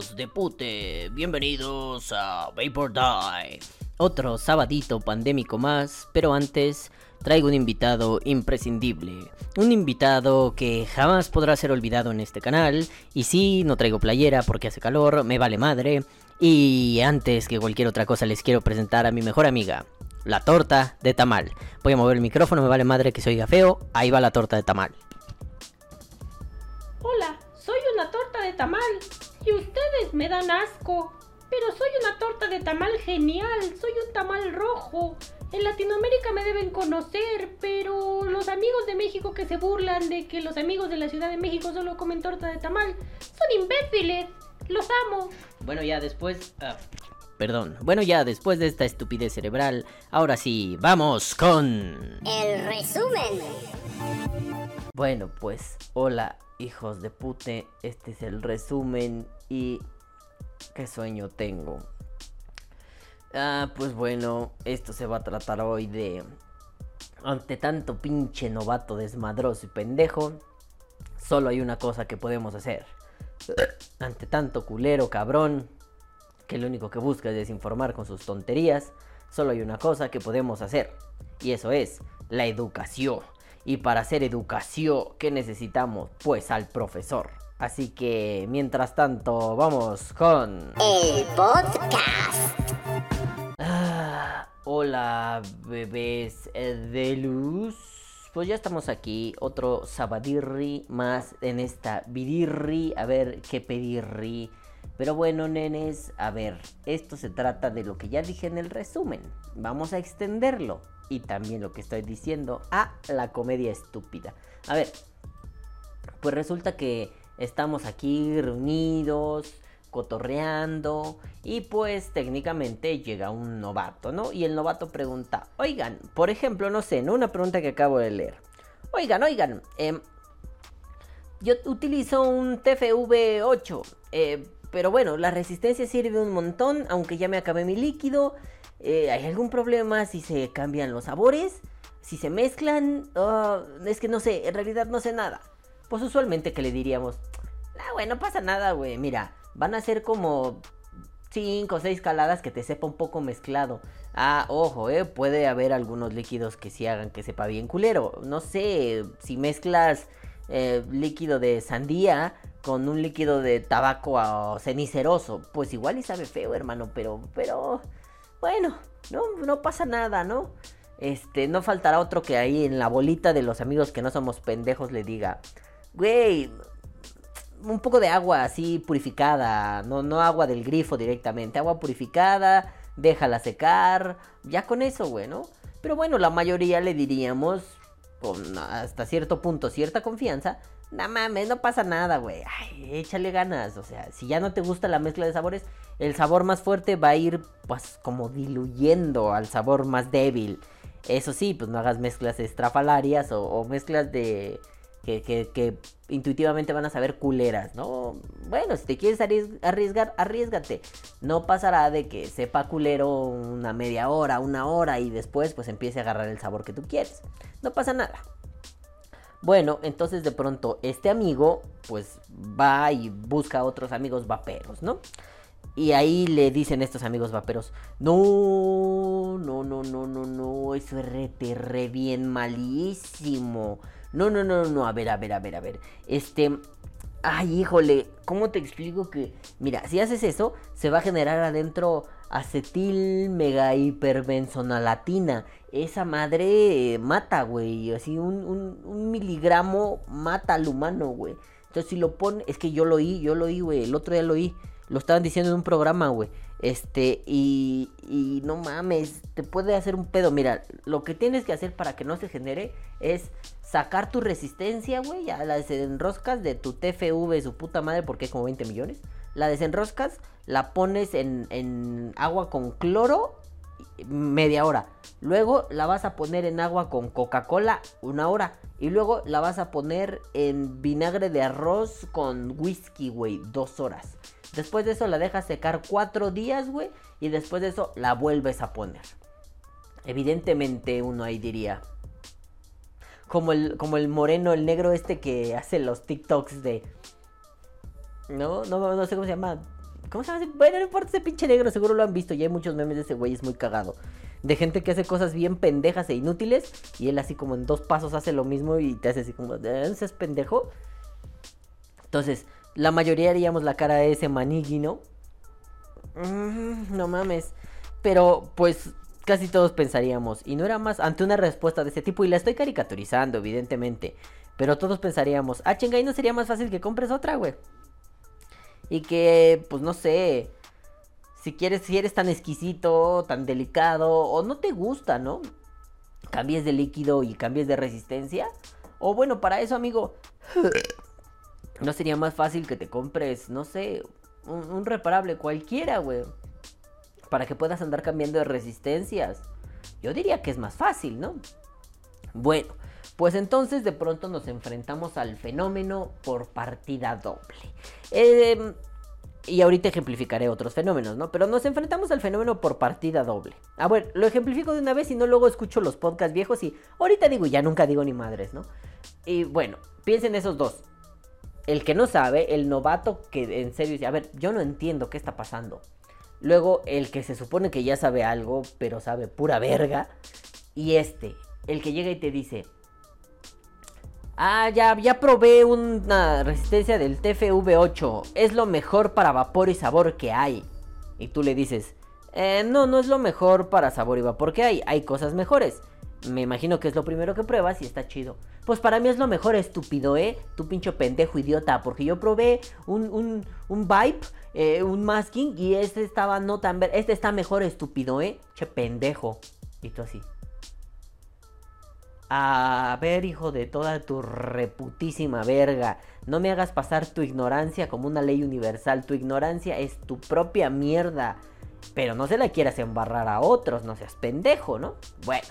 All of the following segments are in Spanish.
Hijos de pute, bienvenidos a Vapor Die. Otro sabadito pandémico más, pero antes traigo un invitado imprescindible. Un invitado que jamás podrá ser olvidado en este canal. Y sí, no traigo playera porque hace calor, me vale madre. Y antes que cualquier otra cosa les quiero presentar a mi mejor amiga, la torta de tamal. Voy a mover el micrófono, me vale madre que se oiga feo. Ahí va la torta de tamal. Hola, soy una torta de tamal y ustedes me dan asco. Pero soy una torta de tamal genial, soy un tamal rojo. En Latinoamérica me deben conocer, pero los amigos de México que se burlan de que los amigos de la Ciudad de México solo comen torta de tamal son imbéciles. Los amo. Bueno, ya después... ah, perdón. Bueno, ya después de esta estupidez cerebral, ahora sí, vamos con... El resumen. Bueno, pues, hola, hijos de pute. Este es el resumen y... ¿Qué sueño tengo? Ah, pues bueno, esto se va a tratar hoy de... Ante tanto pinche novato desmadroso y pendejo, solo hay una cosa que podemos hacer. Ante tanto culero cabrón, que lo único que busca es desinformar con sus tonterías, solo hay una cosa que podemos hacer. Y eso es la educación. Y para hacer educación, ¿qué necesitamos? Pues al profesor. Así que, mientras tanto, vamos con... El podcast. Ah, hola, bebés de luz. Pues ya estamos aquí, otro sabadirri más en esta vidirri. A ver qué pedirri. Pero bueno, nenes, a ver, esto se trata de lo que ya dije en el resumen. Vamos a extenderlo. Y también lo que estoy diciendo a la comedia estúpida. A ver, pues resulta que estamos aquí reunidos, cotorreando y pues técnicamente llega un novato, ¿no? Y el novato pregunta, oigan, por ejemplo, no sé, ¿no? Una pregunta que acabo de leer. Oigan, oigan, em, yo utilizo un TFV8, eh, pero bueno, la resistencia sirve un montón, aunque ya me acabé mi líquido. Eh, ¿Hay algún problema si se cambian los sabores? Si se mezclan, Ah, es que no sé, en realidad no sé nada. Pues usualmente que le diríamos, ah, güey, no pasa nada, güey, mira, van a ser como 5 o 6 caladas que te sepa un poco mezclado. Ah, ojo, eh, puede haber algunos líquidos que sí hagan que sepa bien culero. No sé, si mezclas eh, líquido de sandía con un líquido de tabaco ah, ceniceroso, pues igual y sabe feo, hermano, pero, pero, bueno, no, no pasa nada, ¿no? Este, no faltará otro que ahí en la bolita de los amigos que no somos pendejos le diga, güey, un poco de agua así purificada, no, no agua del grifo directamente, agua purificada, déjala secar, ya con eso, güey, ¿no? Pero bueno, la mayoría le diríamos, hasta cierto punto, cierta confianza, no mames, no pasa nada, güey, échale ganas, o sea, si ya no te gusta la mezcla de sabores, el sabor más fuerte va a ir, pues, como diluyendo al sabor más débil. Eso sí, pues no hagas mezclas estrafalarias o, mezclas de que, que, que intuitivamente van a saber culeras, ¿no? Bueno, si te quieres arries- arriesgar, arriesgate. No pasará de que sepa culero una media hora, una hora y después pues empiece a agarrar el sabor que tú quieres. No pasa nada. Bueno, entonces de pronto este amigo pues va y busca a otros amigos vaperos, ¿no? Y ahí le dicen estos amigos vaperos, no, no, no, no, no, no, eso es re, re bien malísimo. No, no, no, no, a ver, a ver, a ver, a ver. Este, ay, híjole, ¿cómo te explico que, mira, si haces eso, se va a generar adentro acetil mega hiperbenzonalatina. Esa madre eh, mata, güey, así un, un, miligramo mata al humano, güey. Entonces si lo pone, es que yo lo oí, yo lo oí, güey, el otro día lo oí. Lo estaban diciendo en un programa, güey. Este, y, y no mames, te puede hacer un pedo. Mira, lo que tienes que hacer para que no se genere es sacar tu resistencia, güey. Ya la desenroscas de tu TFV, su puta madre, porque es como 20 millones. La desenroscas, la pones en, en agua con cloro media hora. Luego la vas a poner en agua con Coca-Cola una hora. Y luego la vas a poner en vinagre de arroz con whisky, güey, dos horas. Después de eso la dejas secar cuatro días, güey. Y después de eso la vuelves a poner. Evidentemente uno ahí diría. Como el, como el moreno, el negro este que hace los TikToks de... No, no, no sé cómo se llama. ¿Cómo se llama? Bueno, no importa ese pinche negro, seguro lo han visto. Y hay muchos memes de ese güey, es muy cagado. De gente que hace cosas bien pendejas e inútiles. Y él así como en dos pasos hace lo mismo y te hace así como, ¿eh? ¿seas pendejo? Entonces, la mayoría haríamos la cara de ese manigui, ¿no? Mm, no mames. Pero, pues, casi todos pensaríamos. Y no era más ante una respuesta de ese tipo. Y la estoy caricaturizando, evidentemente. Pero todos pensaríamos, ah, chinga, ¿y no sería más fácil que compres otra, güey? Y que, pues no sé, si quieres, si eres tan exquisito, tan delicado, o no te gusta, ¿no? Cambies de líquido y cambies de resistencia. O bueno, para eso, amigo, ¿no sería más fácil que te compres, no sé, un, reparable cualquiera, güey? Para que puedas andar cambiando de resistencias. Yo diría que es más fácil, ¿no? Bueno, pues entonces de pronto nos enfrentamos al fenómeno por partida doble. Eh, y ahorita ejemplificaré otros fenómenos, ¿no? Pero nos enfrentamos al fenómeno por partida doble. Ah, bueno, lo ejemplifico de una vez y no luego escucho los podcasts viejos y ahorita digo, ya nunca digo ni madres, ¿no? Y bueno, piensen esos dos. El que no sabe, el novato que en serio dice, a ver, yo no entiendo qué está pasando. Luego el que se supone que ya sabe algo, pero sabe pura verga. Y este, el que llega y te dice, Ah, ya, ya probé una resistencia del TFV8. Es lo mejor para vapor y sabor que hay. Y tú le dices, eh, no, no es lo mejor para sabor y vapor que hay. Hay cosas mejores. Me imagino que es lo primero que pruebas y está chido. Pues para mí es lo mejor, estúpido, ¿eh? Tu pincho pendejo idiota. Porque yo probé un, un, un Vibe, eh, un masking y este estaba no tan... Este está mejor, estúpido, ¿eh? Che pendejo. Y tú así. A ver, hijo de toda tu reputísima verga. No me hagas pasar tu ignorancia como una ley universal. Tu ignorancia es tu propia mierda. Pero no se la quieras embarrar a otros, no seas pendejo, ¿no? Bueno,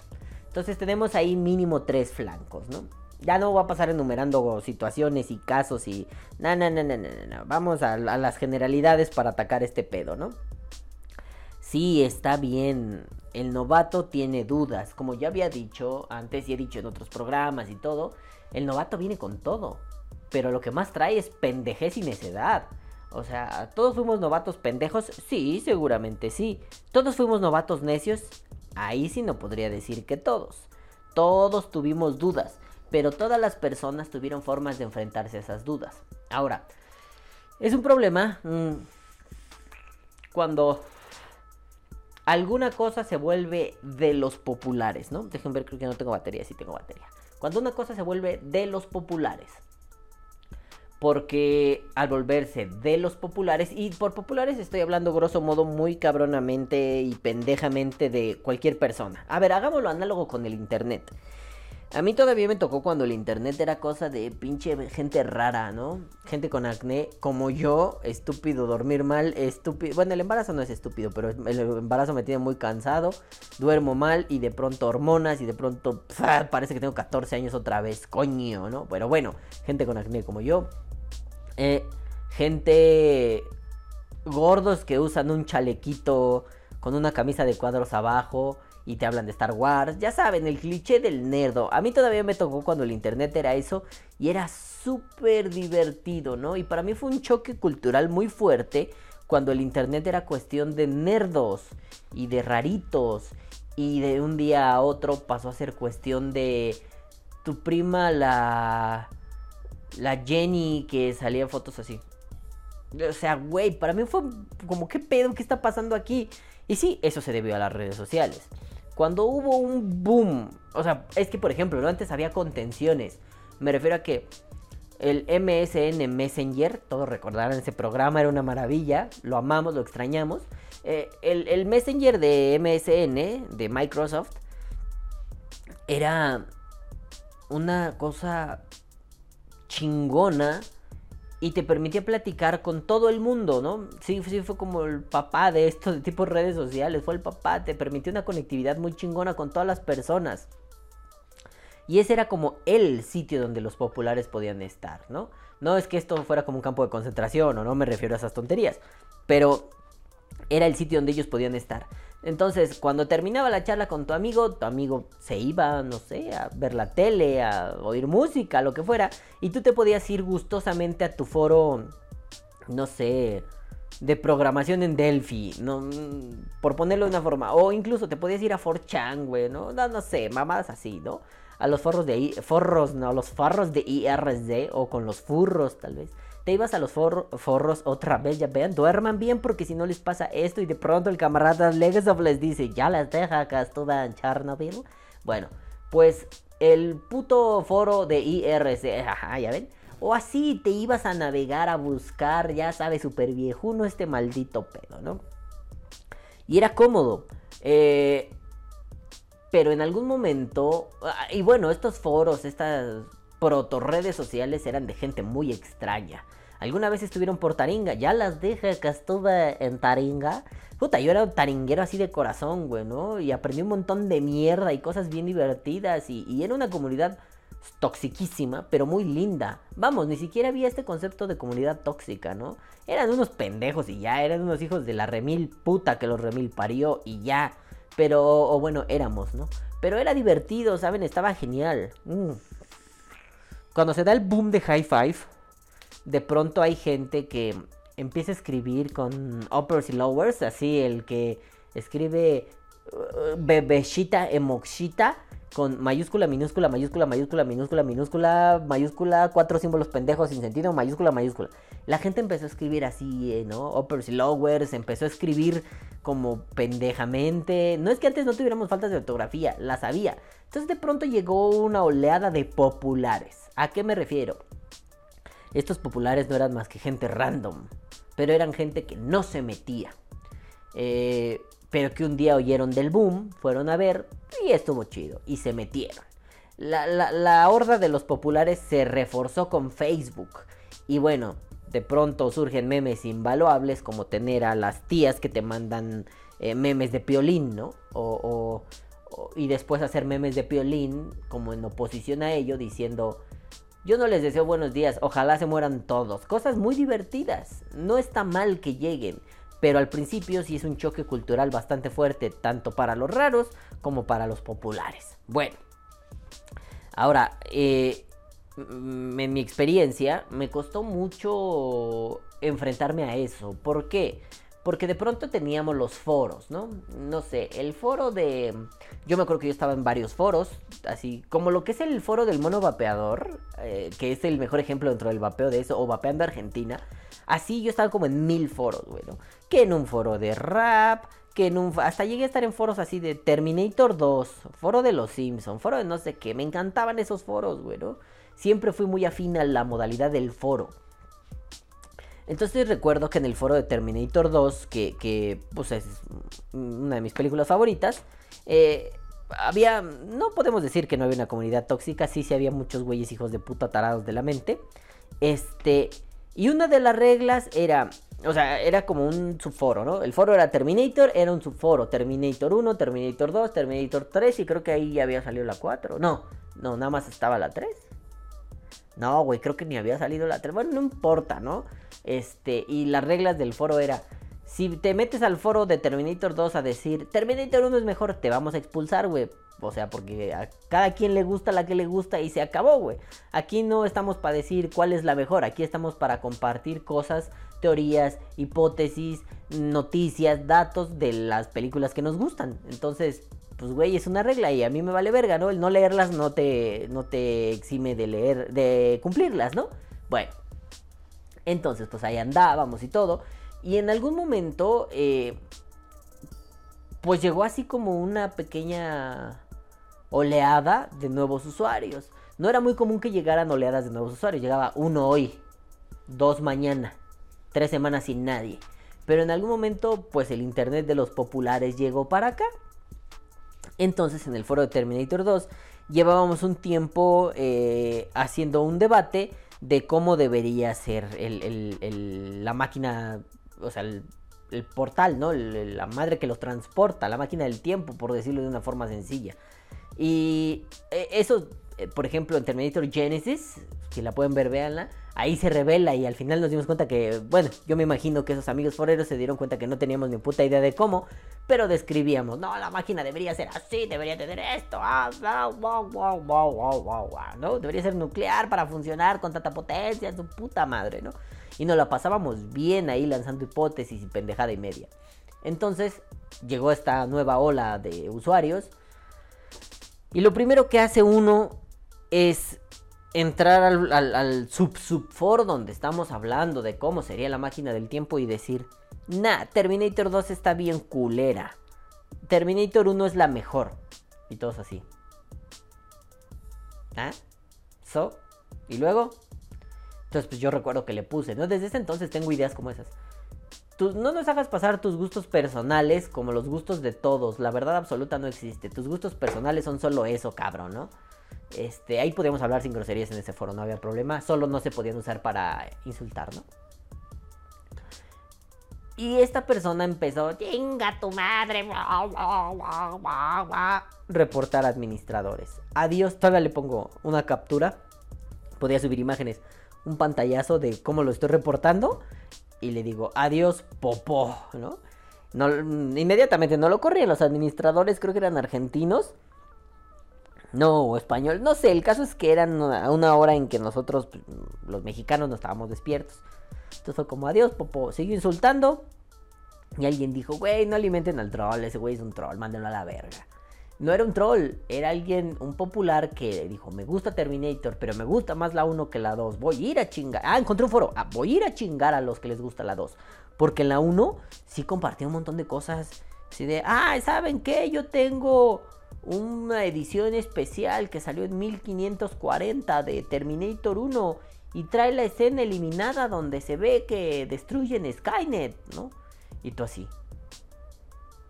entonces tenemos ahí mínimo tres flancos, ¿no? Ya no voy a pasar enumerando situaciones y casos y... No, no, no, no, no. Vamos a, a las generalidades para atacar este pedo, ¿no? Sí, está bien. El novato tiene dudas. Como ya había dicho antes y he dicho en otros programas y todo, el novato viene con todo. Pero lo que más trae es pendejez y necedad. O sea, ¿todos fuimos novatos pendejos? Sí, seguramente sí. ¿Todos fuimos novatos necios? Ahí sí no podría decir que todos. Todos tuvimos dudas, pero todas las personas tuvieron formas de enfrentarse a esas dudas. Ahora, es un problema mm, cuando alguna cosa se vuelve de los populares, ¿no? Dejen ver, creo que no tengo batería, sí tengo batería. Cuando una cosa se vuelve de los populares. Porque al volverse de los populares, y por populares estoy hablando grosso modo muy cabronamente y pendejamente de cualquier persona. A ver, hagámoslo análogo con el internet. A mí todavía me tocó cuando el internet era cosa de pinche gente rara, ¿no? Gente con acné, como yo, estúpido, dormir mal, estúpido. Bueno, el embarazo no es estúpido, pero el embarazo me tiene muy cansado. Duermo mal y de pronto hormonas y de pronto parece que tengo 14 años otra vez, coño, ¿no? Pero bueno, gente con acné como yo. Eh, gente gordos que usan un chalequito con una camisa de cuadros abajo y te hablan de Star Wars. Ya saben, el cliché del nerdo. A mí todavía me tocó cuando el internet era eso y era súper divertido, ¿no? Y para mí fue un choque cultural muy fuerte cuando el internet era cuestión de nerdos y de raritos. Y de un día a otro pasó a ser cuestión de tu prima, la. La Jenny, que salía en fotos así. O sea, güey, para mí fue como, ¿qué pedo? ¿Qué está pasando aquí? Y sí, eso se debió a las redes sociales. Cuando hubo un boom, o sea, es que por ejemplo, ¿no? antes había contenciones. Me refiero a que el MSN Messenger, todos recordarán ese programa, era una maravilla, lo amamos, lo extrañamos. Eh, el, el Messenger de MSN, de Microsoft, era una cosa chingona y te permitía platicar con todo el mundo, ¿no? Sí, sí fue como el papá de estos de redes sociales, fue el papá, te permitió una conectividad muy chingona con todas las personas. Y ese era como el sitio donde los populares podían estar, ¿no? No es que esto fuera como un campo de concentración, o no me refiero a esas tonterías, pero era el sitio donde ellos podían estar. Entonces, cuando terminaba la charla con tu amigo, tu amigo se iba, no sé, a ver la tele, a oír música, lo que fuera, y tú te podías ir gustosamente a tu foro no sé, de programación en Delphi, no, por ponerlo de una forma, o incluso te podías ir a 4chan, güey, ¿no? ¿no? Sé, mamadas así, ¿no? A los forros de I, forros, no, los farros de IRC o con los furros tal vez. Te ibas a los forros otra vez, ya vean, duerman bien porque si no les pasa esto y de pronto el camarada Legasov les dice, ya las deja Castuda en Chernobyl. Bueno, pues el puto foro de IRC, ajá, ya ven. O así te ibas a navegar a buscar, ya sabes, super viejuno este maldito pedo, ¿no? Y era cómodo. Eh, pero en algún momento, ah, y bueno, estos foros, estas proto redes sociales eran de gente muy extraña. Alguna vez estuvieron por Taringa, ya las dije que estuve en Taringa. Puta, yo era un taringuero así de corazón, güey, ¿no? Y aprendí un montón de mierda y cosas bien divertidas. Y, y era una comunidad toxiquísima, pero muy linda. Vamos, ni siquiera había este concepto de comunidad tóxica, ¿no? Eran unos pendejos y ya, eran unos hijos de la remil puta que los remil parió y ya. Pero, o bueno, éramos, ¿no? Pero era divertido, ¿saben? Estaba genial. Mm. Cuando se da el boom de High Five, de pronto hay gente que empieza a escribir con uppers y lowers, así el que escribe uh, bebeshita, emoxita, con mayúscula, minúscula, mayúscula, mayúscula, minúscula, minúscula, mayúscula, cuatro símbolos pendejos sin sentido, mayúscula, mayúscula. La gente empezó a escribir así, eh, ¿no? Uppers y lowers, empezó a escribir como pendejamente. No es que antes no tuviéramos faltas de ortografía, las había. Entonces de pronto llegó una oleada de populares. ¿A qué me refiero? Estos populares no eran más que gente random, pero eran gente que no se metía. Eh, pero que un día oyeron del boom, fueron a ver y estuvo chido y se metieron. La, horda de los populares se reforzó con Facebook y bueno, de pronto surgen memes invaluables como tener a las tías que te mandan eh, memes de piolín, ¿no? O, y después hacer memes de piolín como en oposición a ello diciendo... Yo no les deseo buenos días, ojalá se mueran todos. Cosas muy divertidas. No está mal que lleguen pero al principio sí es un choque cultural bastante fuerte, tanto para los raros como para los populares. Bueno, ahora, eh, en mi experiencia me costó mucho enfrentarme a eso. ¿Por qué? Porque de pronto teníamos los foros, ¿no? No sé, el foro de... Yo me acuerdo que yo estaba en varios foros, así como lo que es el foro del mono vapeador, eh, que es el mejor ejemplo dentro del vapeo de eso, o vapeando Argentina. Así yo estaba como en mil foros, bueno. Que en un foro de rap, que en un... Hasta llegué a estar en foros así de Terminator 2, foro de los Simpsons, foro de no sé qué. Me encantaban esos foros, bueno. Siempre fui muy afín a la modalidad del foro. Entonces recuerdo que en el foro de Terminator 2, que, pues es una de mis películas favoritas, eh, había, no podemos decir que no había una comunidad tóxica, sí, sí había muchos güeyes hijos de puta tarados de la mente. Este, y una de las reglas era, o sea, era como un subforo, ¿no? El foro era Terminator, era un subforo, Terminator 1, Terminator 2, Terminator 3 y creo que ahí ya había salido la 4. No, no, nada más estaba la 3. No, güey, creo que ni había salido la 3. Bueno, no importa, ¿no? Este, y las reglas del foro era, si te metes al foro de Terminator 2 a decir, Terminator 1 es mejor, te vamos a expulsar, güey. O sea, porque a cada quien le gusta la que le gusta y se acabó, güey. Aquí no estamos para decir cuál es la mejor, aquí estamos para compartir cosas, teorías, hipótesis, noticias, datos de las películas que nos gustan. Entonces, pues güey, es una regla y a mí me vale verga, ¿no? El no leerlas no te, no te exime de leer, de cumplirlas, ¿no? Bueno, entonces pues ahí andábamos y todo. Y en algún momento, eh, pues llegó así como una pequeña oleada de nuevos usuarios. No era muy común que llegaran oleadas de nuevos usuarios. Llegaba uno hoy, dos mañana, tres semanas sin nadie. Pero en algún momento, pues el internet de los populares llegó para acá entonces en el foro de Terminator 2 llevábamos un tiempo eh, haciendo un debate de cómo debería ser la máquina, o sea, el, portal, ¿no? la madre que los transporta, la máquina del tiempo, por decirlo de una forma sencilla. Y eh, eso, eh, por ejemplo, en Terminator Genesis, si la pueden ver, véanla. Ahí se revela y al final nos dimos cuenta que, bueno, yo me imagino que esos amigos foreros se dieron cuenta que no teníamos ni puta idea de cómo, pero describíamos, no, la máquina debería ser así, debería tener esto, ah, wow, wow, wow, wow, wow, ¿no? Debería ser nuclear para funcionar con tanta potencia, su puta madre, ¿no? Y nos la pasábamos bien ahí lanzando hipótesis y pendejada y media. Entonces llegó esta nueva ola de usuarios y lo primero que hace uno es entrar al, al, sub subforo donde estamos hablando de cómo sería la máquina del tiempo y decir, nah, Terminator 2 está bien culera. Terminator 1 es la mejor. Y todos así. ¿Ah? ¿So? ¿Y luego? Entonces, pues yo recuerdo que le puse, ¿no? Desde ese entonces tengo ideas como esas. no nos hagas pasar tus gustos personales como los gustos de todos. La verdad absoluta no existe. Tus gustos personales son solo eso, cabrón, ¿no? Este, ahí podíamos hablar sin groserías en ese foro, no había problema. Solo no se podían usar para insultar, ¿no? Y esta persona empezó, chinga tu madre, reportar administradores. Adiós, todavía le pongo una captura. Podía subir imágenes, un pantallazo de cómo lo estoy reportando. Y le digo, adiós, popó, ¿no? no inmediatamente no lo corrían los administradores, creo que eran argentinos. No, español, no sé, el caso es que eran a una hora en que nosotros, pues, los mexicanos, no estábamos despiertos. Entonces fue como, adiós, Popo, siguió insultando. Y alguien dijo, güey, no alimenten al troll, ese güey es un troll, mándenlo a la verga. No era un troll, era alguien, un popular que dijo, me gusta Terminator, pero me gusta más la 1 que la 2. Voy a ir a chingar. Ah, encontré un foro. Ah, voy a ir a chingar a los que les gusta la 2. Porque en la 1 sí compartía un montón de cosas. Así de, ah, ¿saben qué? Yo tengo una edición especial que salió en 1540 de Terminator 1 y trae la escena eliminada donde se ve que destruyen Skynet, ¿no? Y tú así.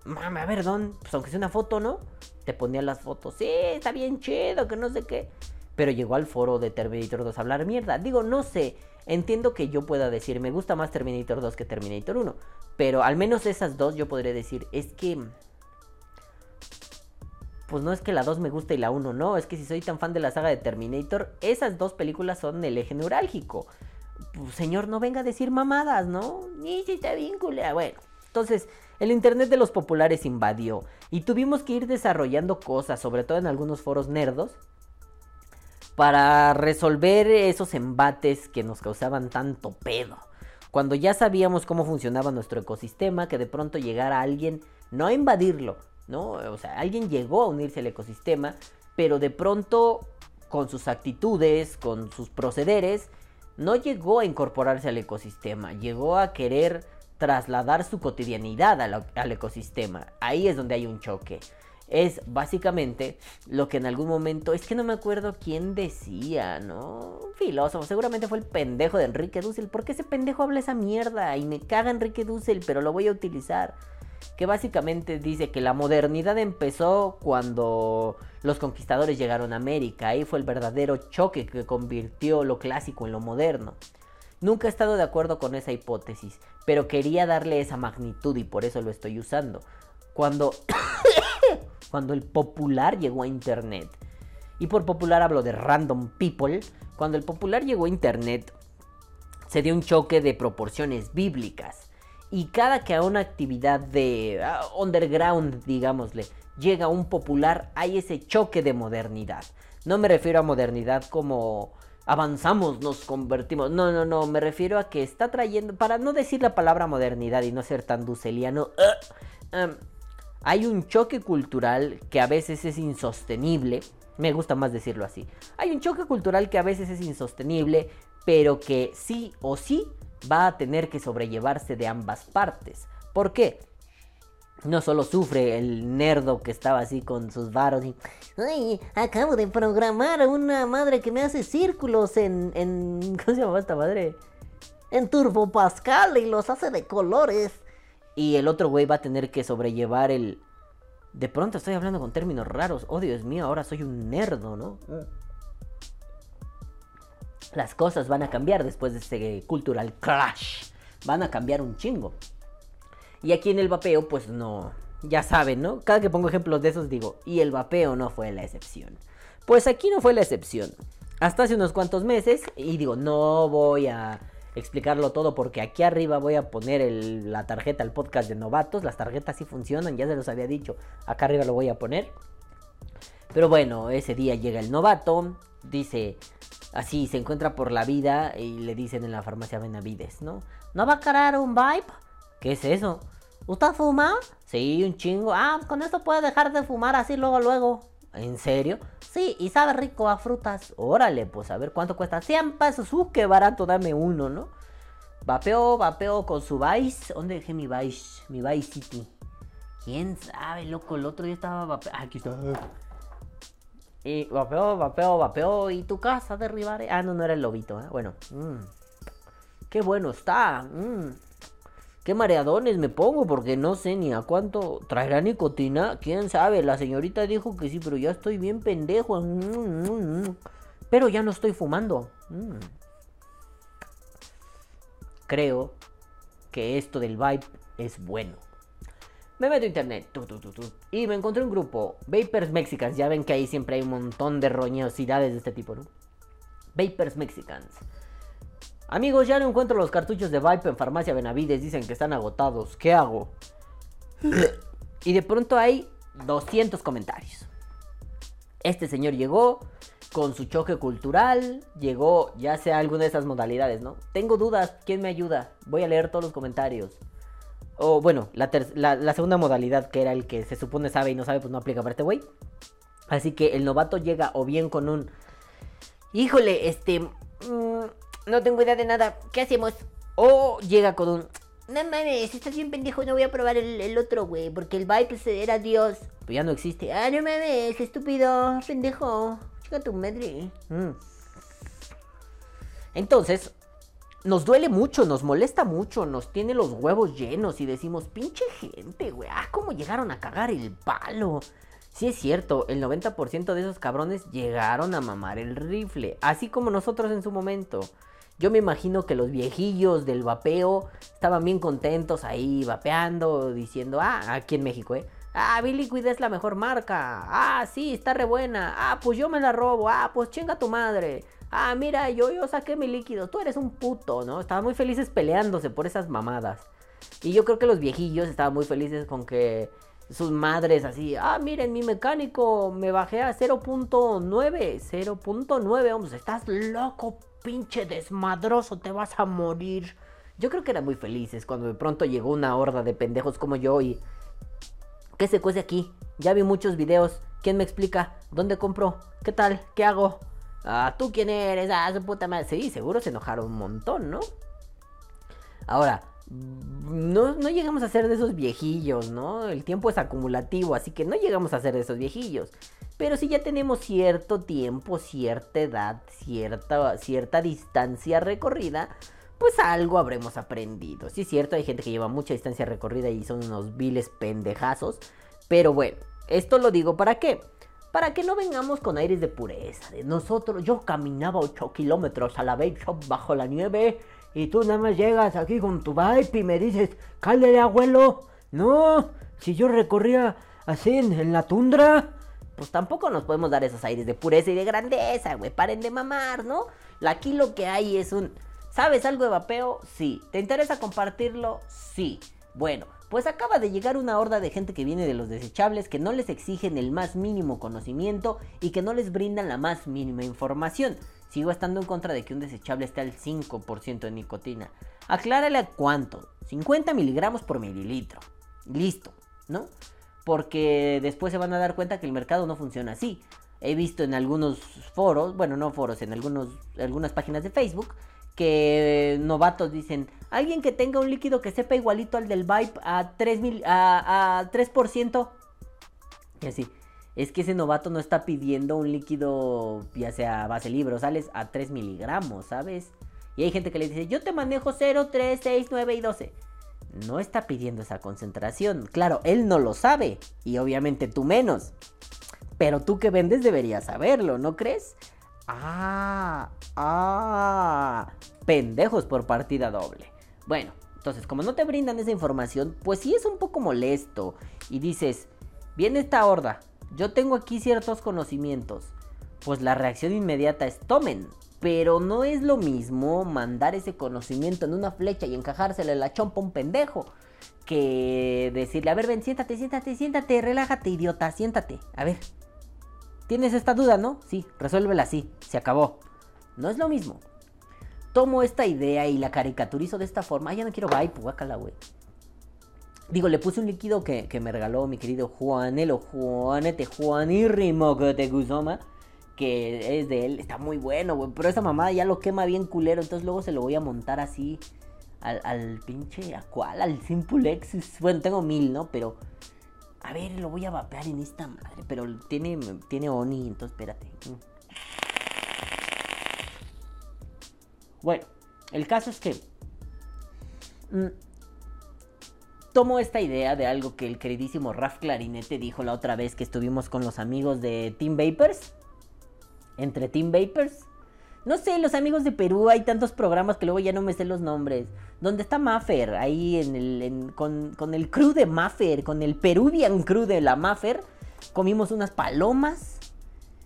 Mame, a ver, Don, pues aunque sea una foto, ¿no? Te ponía las fotos. Sí, está bien chido, que no sé qué. Pero llegó al foro de Terminator 2 a hablar mierda. Digo, no sé. Entiendo que yo pueda decir, me gusta más Terminator 2 que Terminator 1. Pero al menos esas dos yo podría decir, es que pues no es que la 2 me guste y la 1 no, es que si soy tan fan de la saga de Terminator, esas dos películas son el eje neurálgico. Pues, señor, no venga a decir mamadas, ¿no? Ni si te vincula. Bueno, entonces, el internet de los populares invadió y tuvimos que ir desarrollando cosas, sobre todo en algunos foros nerdos, para resolver esos embates que nos causaban tanto pedo. Cuando ya sabíamos cómo funcionaba nuestro ecosistema, que de pronto llegara alguien, no a invadirlo, ¿no? O sea, alguien llegó a unirse al ecosistema, pero de pronto con sus actitudes, con sus procederes, no llegó a incorporarse al ecosistema, llegó a querer trasladar su cotidianidad al, ecosistema. Ahí es donde hay un choque. Es básicamente lo que en algún momento, es que no me acuerdo quién decía, ¿no? Un filósofo, seguramente fue el pendejo de Enrique Dussel. ¿Por qué ese pendejo habla esa mierda? Y me caga Enrique Dussel, pero lo voy a utilizar que básicamente dice que la modernidad empezó cuando los conquistadores llegaron a América. Ahí fue el verdadero choque que convirtió lo clásico en lo moderno. Nunca he estado de acuerdo con esa hipótesis, pero quería darle esa magnitud y por eso lo estoy usando. Cuando, cuando el popular llegó a Internet, y por popular hablo de random people, cuando el popular llegó a Internet, se dio un choque de proporciones bíblicas. Y cada que a una actividad de ah, underground, digámosle, llega un popular, hay ese choque de modernidad. No me refiero a modernidad como avanzamos, nos convertimos. No, no, no, me refiero a que está trayendo, para no decir la palabra modernidad y no ser tan duceliano, ah, em, hay un choque cultural que a veces es insostenible. Me gusta más decirlo así. Hay un choque cultural que a veces es insostenible, pero que sí o sí va a tener que sobrellevarse de ambas partes. ¿Por qué? No solo sufre el nerdo que estaba así con sus varos y... Ay, acabo de programar a una madre que me hace círculos en... en ¿Cómo se llama esta madre? En Turbo Pascal y los hace de colores. Y el otro güey va a tener que sobrellevar el... De pronto estoy hablando con términos raros. Oh, Dios mío, ahora soy un nerdo, ¿no? Las cosas van a cambiar después de este cultural crash. Van a cambiar un chingo. Y aquí en el vapeo, pues no. Ya saben, ¿no? Cada que pongo ejemplos de esos digo, y el vapeo no fue la excepción. Pues aquí no fue la excepción. hasta hace unos cuantos meses, y digo, no voy a explicarlo todo porque aquí arriba voy a poner la tarjeta, el podcast de novatos, las tarjetas sí funcionan, ya se los había dicho, acá arriba lo voy a poner. Pero bueno, ese día llega el novato, dice, así se encuentra por la vida y le dicen en la farmacia Benavides, ¿no? ¿No va a querer un vibe? ¿Qué es eso? ¿Usted fuma? Sí, un chingo. Ah, con esto puede dejar de fumar así luego, luego. ¿En serio? Sí, y sabe rico a frutas. Órale, pues a ver cuánto cuesta. 100 pesos. Uh, qué barato, dame uno, ¿no? Vapeó, vapeó con su Vice. ¿Dónde dejé mi Vice? Mi Vice City. ¿Quién sabe, loco? El otro día estaba vapeando. Aquí está. Y vapeó, vapeó, vapeó. ¿Y tu casa derribaré? Ah, no, no era el lobito, ¿eh? Bueno. mm. Qué bueno está. mm. Qué mareadones me pongo porque no sé ni a cuánto traerá nicotina. ¿Quién sabe? La señorita dijo que sí, pero ya estoy bien pendejo. Mm. Pero ya no estoy fumando. Creo que esto del vibe es bueno. Me meto a internet tu, tu, tu, y me encontré un grupo, Vapers Mexicans. Ya ven que ahí siempre hay un montón de roñosidades de este tipo, ¿no? Vapers Mexicans. Amigos, ya no encuentro los cartuchos de Vipe en Farmacia Benavides. Dicen que están agotados. ¿Qué hago? y de pronto hay 200 comentarios. Este señor llegó con su choque cultural. Llegó, ya sea alguna de esas modalidades, ¿no? Tengo dudas. ¿Quién me ayuda? Voy a leer todos los comentarios. O bueno, la, la- la segunda modalidad, que era el que se supone sabe y no sabe, pues no aplica para este güey. Así que el novato llega o bien con un... Híjole, este... mm, no tengo idea de nada. ¿Qué hacemos? O llega con un... No mames, estás bien pendejo, no voy a probar el, el otro, güey. Porque el Vibe era Dios. Pues ya no existe. Ah, no mames, estúpido, pendejo. Chica tu madre. Mm. Entonces, nos duele mucho, nos molesta mucho, nos tiene los huevos llenos y decimos, pinche gente, güey, ah, cómo llegaron a cagar el palo. Sí es cierto, el 90% de esos cabrones llegaron a mamar el rifle, así como nosotros en su momento. Yo me imagino que los viejillos del vapeo estaban bien contentos ahí vapeando, diciendo, ah, aquí en México, ¿eh? Ah, Billy Liquid es la mejor marca. Ah, sí, está re buena. Ah, pues yo me la robo. Ah, pues chinga tu madre. Ah, mira, yo, yo saqué mi líquido. Tú eres un puto, ¿no? Estaban muy felices peleándose por esas mamadas. Y yo creo que los viejillos estaban muy felices con que sus madres así, ah, miren, mi mecánico me bajé a 0.9, 0.9, vamos, estás loco, pinche desmadroso, te vas a morir. Yo creo que eran muy felices cuando de pronto llegó una horda de pendejos como yo y... ¿Qué se cuece aquí? Ya vi muchos videos. ¿Quién me explica? ¿Dónde compro? ¿Qué tal? ¿Qué hago? Ah, ¿tú quién eres? Ah, su puta madre. Sí, seguro se enojaron un montón, ¿no? Ahora, no, no llegamos a ser de esos viejillos, ¿no? El tiempo es acumulativo, así que no llegamos a ser de esos viejillos. Pero si ya tenemos cierto tiempo, cierta edad, cierta, cierta distancia recorrida, pues algo habremos aprendido. Sí es cierto, hay gente que lleva mucha distancia recorrida y son unos viles pendejazos. Pero bueno, esto lo digo para qué? Para que no vengamos con aires de pureza. De nosotros, yo caminaba 8 kilómetros a la vape shop bajo la nieve. Y tú nada más llegas aquí con tu vape y me dices, cálele abuelo. No, si yo recorría así en, en la tundra. Pues tampoco nos podemos dar esos aires de pureza y de grandeza, güey. Paren de mamar, ¿no? Aquí lo que hay es un... ¿Sabes algo de vapeo? Sí. ¿Te interesa compartirlo? Sí. Bueno, pues acaba de llegar una horda de gente que viene de los desechables que no les exigen el más mínimo conocimiento y que no les brindan la más mínima información. Sigo estando en contra de que un desechable esté al 5% de nicotina. Aclárale a cuánto. 50 miligramos por mililitro. Listo, ¿no? Porque después se van a dar cuenta que el mercado no funciona así. He visto en algunos foros, bueno, no foros, en algunas páginas de Facebook, que novatos dicen, alguien que tenga un líquido que sepa igualito al del Vibe a 3, mil, a, a 3%. Y así, es que ese novato no está pidiendo un líquido, ya sea base libre sales a 3 miligramos, ¿sabes? Y hay gente que le dice, yo te manejo 0, 3, 6, 9 y 12. No está pidiendo esa concentración. Claro, él no lo sabe. Y obviamente tú menos. Pero tú que vendes deberías saberlo, ¿no crees? Ah, ah, pendejos por partida doble. Bueno, entonces como no te brindan esa información, pues sí es un poco molesto. Y dices, viene esta horda, yo tengo aquí ciertos conocimientos. pues la reacción inmediata es tomen. Pero no es lo mismo mandar ese conocimiento en una flecha y encajársela en la chompa a un pendejo. Que decirle, a ver, ven, siéntate, siéntate, siéntate, relájate, idiota, siéntate. A ver, ¿tienes esta duda, no? Sí, resuélvela así, se acabó. No es lo mismo. Tomo esta idea y la caricaturizo de esta forma. Ay, ya no quiero vape, guácala, güey. Digo, le puse un líquido que, que me regaló mi querido Juanelo, Juanete, Juanirrimo Gusoma que es de él, está muy bueno, güey. Pero esa mamada ya lo quema bien culero. Entonces luego se lo voy a montar así al, pinche. ¿A cuál? Al Simple. Bueno, tengo mil, ¿no? Pero. A ver, lo voy a vapear en esta madre. Pero tiene, tiene Oni, entonces espérate. Bueno, el caso es que. Mmm, tomo esta idea de algo que el queridísimo Raf Clarinete dijo la otra vez que estuvimos con los amigos de Team Vapers entre Team Vapers. No sé, los amigos de Perú, hay tantos programas que luego ya no me sé los nombres. Donde está Maffer, ahí en el, con, con, el crew de Maffer, con el Peruvian crew de la Maffer, comimos unas palomas.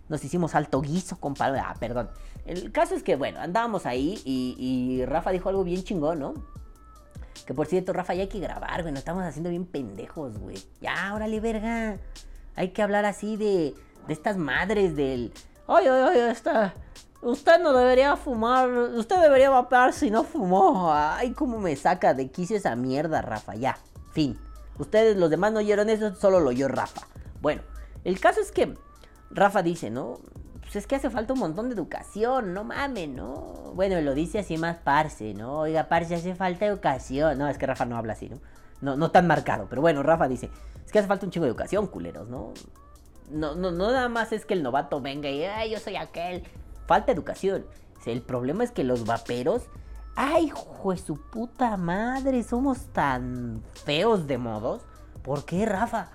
Nos hicimos alto guiso con palomas. Ah, perdón. El caso es que, bueno, andábamos ahí y, Rafa dijo algo bien chingón, ¿no? Que por cierto, Rafa, ya hay que grabar, güey. Nos estamos haciendo bien pendejos, güey. Ya, órale, verga. Hay que hablar así de, de estas madres del Ay, ay, ay, está. Usted no debería fumar. Usted debería vapear si no fumó. Ay, cómo me saca de quicio esa mierda, Rafa. Ya, fin. Ustedes, los demás no oyeron eso, solo lo oyó Rafa. Bueno, el caso es que Rafa dice, ¿no? Pues es que hace falta un montón de educación, no mames, ¿no? Bueno, lo dice así más parce, ¿no? Oiga, parce, hace falta educación. No, es que Rafa no habla así, ¿no? No, no tan marcado, pero bueno, Rafa dice, es que hace falta un chingo de educación, culeros, ¿no? No, no, no nada más es que el novato venga y, ay, yo soy aquel. Falta educación. El problema es que los vaperos, ay, de su puta madre, somos tan feos de modos. ¿Por qué, Rafa?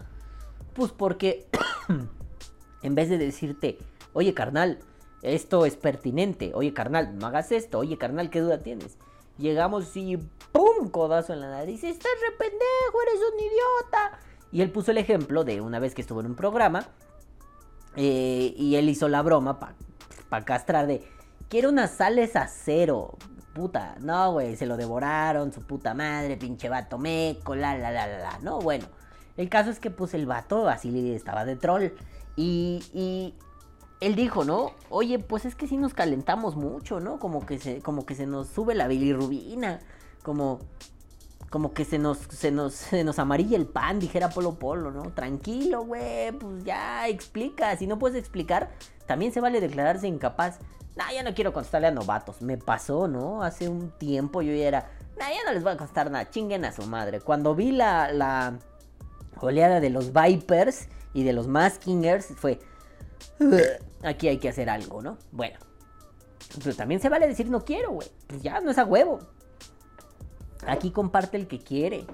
Pues porque en vez de decirte, oye, carnal, esto es pertinente, oye, carnal, no hagas esto, oye, carnal, ¿qué duda tienes? Llegamos y ¡pum! Codazo en la nariz. Estás re eres un idiota. Y él puso el ejemplo de una vez que estuvo en un programa eh, y él hizo la broma para pa castrar de, quiero unas sales a cero. Puta, no, güey, se lo devoraron, su puta madre, pinche vato meco, la, la, la, la, la. No, bueno, el caso es que pues el vato así estaba de troll. Y, y él dijo, ¿no? Oye, pues es que si nos calentamos mucho, ¿no? Como que se, como que se nos sube la bilirrubina. Como, como que se nos, se nos, se nos amarilla el pan, dijera Polo Polo, ¿no? Tranquilo, güey, pues ya explica. Si no puedes explicar, también se vale declararse incapaz. Nah, ya no quiero contestarle a novatos. Me pasó, ¿no? Hace un tiempo yo ya era. Nah, ya no les voy a contestar nada. Chinguen a su madre. Cuando vi la, la oleada de los Vipers y de los Maskingers, fue. Aquí hay que hacer algo, ¿no? Bueno. Pero también se vale decir no quiero, güey. Pues ya no es a huevo. Aquí comparte el que quiere.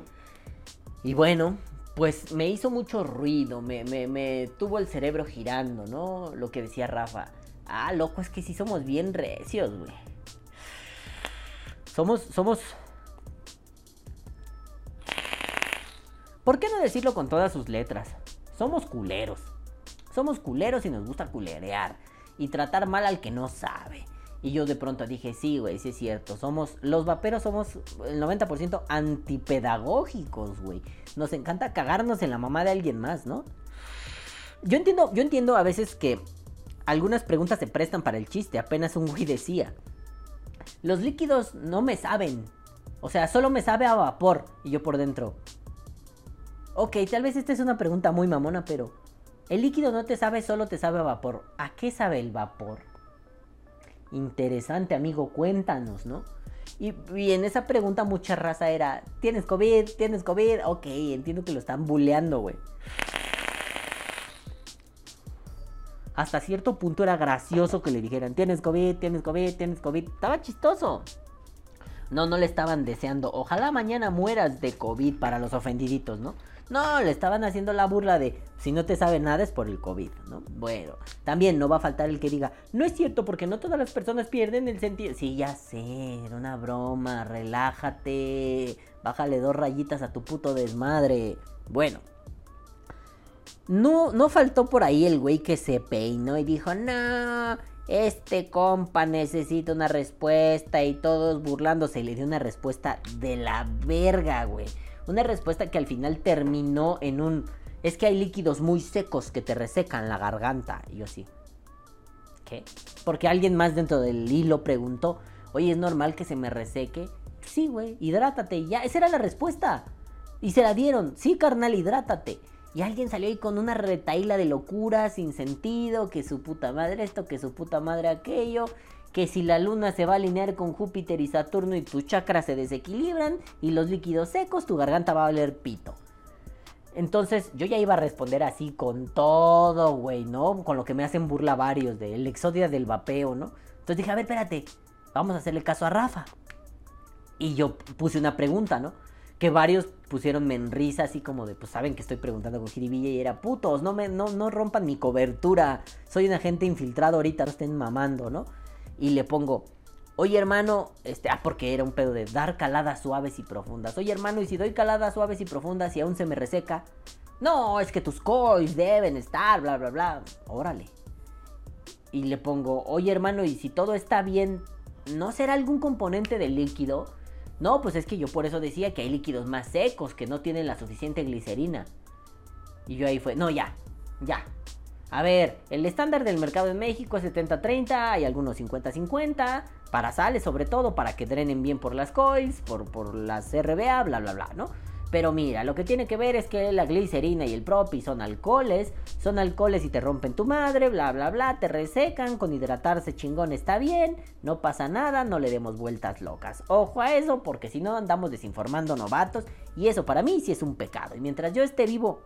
Y bueno, pues me hizo mucho ruido, me, me, tuvo el cerebro girando, ¿no? Lo que decía Rafa. Ah, loco, es que sí somos bien recios, güey. Somos, somos... ¿Por qué no decirlo con todas sus letras? Somos culeros. Somos culeros y nos gusta culerear. Y tratar mal al que no sabe. Y yo de pronto dije, sí, güey, sí es cierto. Somos, los vaperos somos el 90% antipedagógicos, güey. Nos encanta cagarnos en la mamá de alguien más, ¿no? Yo entiendo, yo entiendo a veces que algunas preguntas se prestan para el chiste. Apenas un güey decía. Los líquidos no me saben. O sea, solo me sabe a vapor. Y yo por dentro. Ok, tal vez esta es una pregunta muy mamona, pero... El líquido no te sabe, solo te sabe a vapor. ¿A qué sabe el vapor? Interesante, amigo, cuéntanos, ¿no? Y, en esa pregunta mucha raza era, ¿tienes COVID? ¿Tienes COVID? Ok, entiendo que lo están bulleando, güey. Hasta cierto punto era gracioso que le dijeran, tienes COVID, tienes COVID, tienes COVID. Estaba chistoso. No, no le estaban deseando, ojalá mañana mueras de COVID para los ofendiditos, ¿no? No, le estaban haciendo la burla de si no te sabe nada es por el COVID, ¿no? Bueno, también no va a faltar el que diga, no es cierto porque no todas las personas pierden el sentido. Sí, ya sé, era una broma, relájate, bájale dos rayitas a tu puto desmadre. Bueno, no, no faltó por ahí el güey que se peinó y dijo, no, este compa necesita una respuesta y todos burlándose. Y le dio una respuesta de la verga, güey. Una respuesta que al final terminó en un... Es que hay líquidos muy secos que te resecan la garganta. Y yo sí. ¿Qué? Porque alguien más dentro del hilo preguntó, oye, ¿es normal que se me reseque? Sí, güey, hidrátate. Y ya, esa era la respuesta. Y se la dieron. Sí, carnal, hidrátate. Y alguien salió ahí con una retaíla de locura sin sentido, que su puta madre esto, que su puta madre aquello, que si la luna se va a alinear con Júpiter y Saturno y tus chakras se desequilibran y los líquidos secos, tu garganta va a valer pito. Entonces yo ya iba a responder así con todo, güey, ¿no? Con lo que me hacen burla varios del exodia del vapeo, ¿no? Entonces dije, a ver, espérate, vamos a hacerle caso a Rafa. Y yo puse una pregunta, ¿no? que varios pusieron en risa así como de, pues saben que estoy preguntando con jiribilla y era, putos, no, me, no, no rompan mi cobertura, soy un agente infiltrado ahorita, no estén mamando, ¿no? Y le pongo, oye hermano, este, ah, porque era un pedo de dar caladas suaves y profundas, oye hermano, y si doy caladas suaves y profundas y aún se me reseca, no, es que tus coils deben estar, bla, bla, bla, órale. Y le pongo, oye hermano, y si todo está bien, ¿no será algún componente del líquido? No, pues es que yo por eso decía que hay líquidos más secos que no tienen la suficiente glicerina. Y yo ahí fue, no, ya, ya. A ver, el estándar del mercado en México es 70-30, hay algunos 50-50, para sales sobre todo, para que drenen bien por las coils, por, por las RBA, bla, bla, bla, ¿no? Pero mira, lo que tiene que ver es que la glicerina y el propi son alcoholes, son alcoholes y te rompen tu madre, bla bla bla, te resecan, con hidratarse chingón está bien, no pasa nada, no le demos vueltas locas. Ojo a eso, porque si no andamos desinformando novatos y eso para mí sí es un pecado. Y mientras yo esté vivo,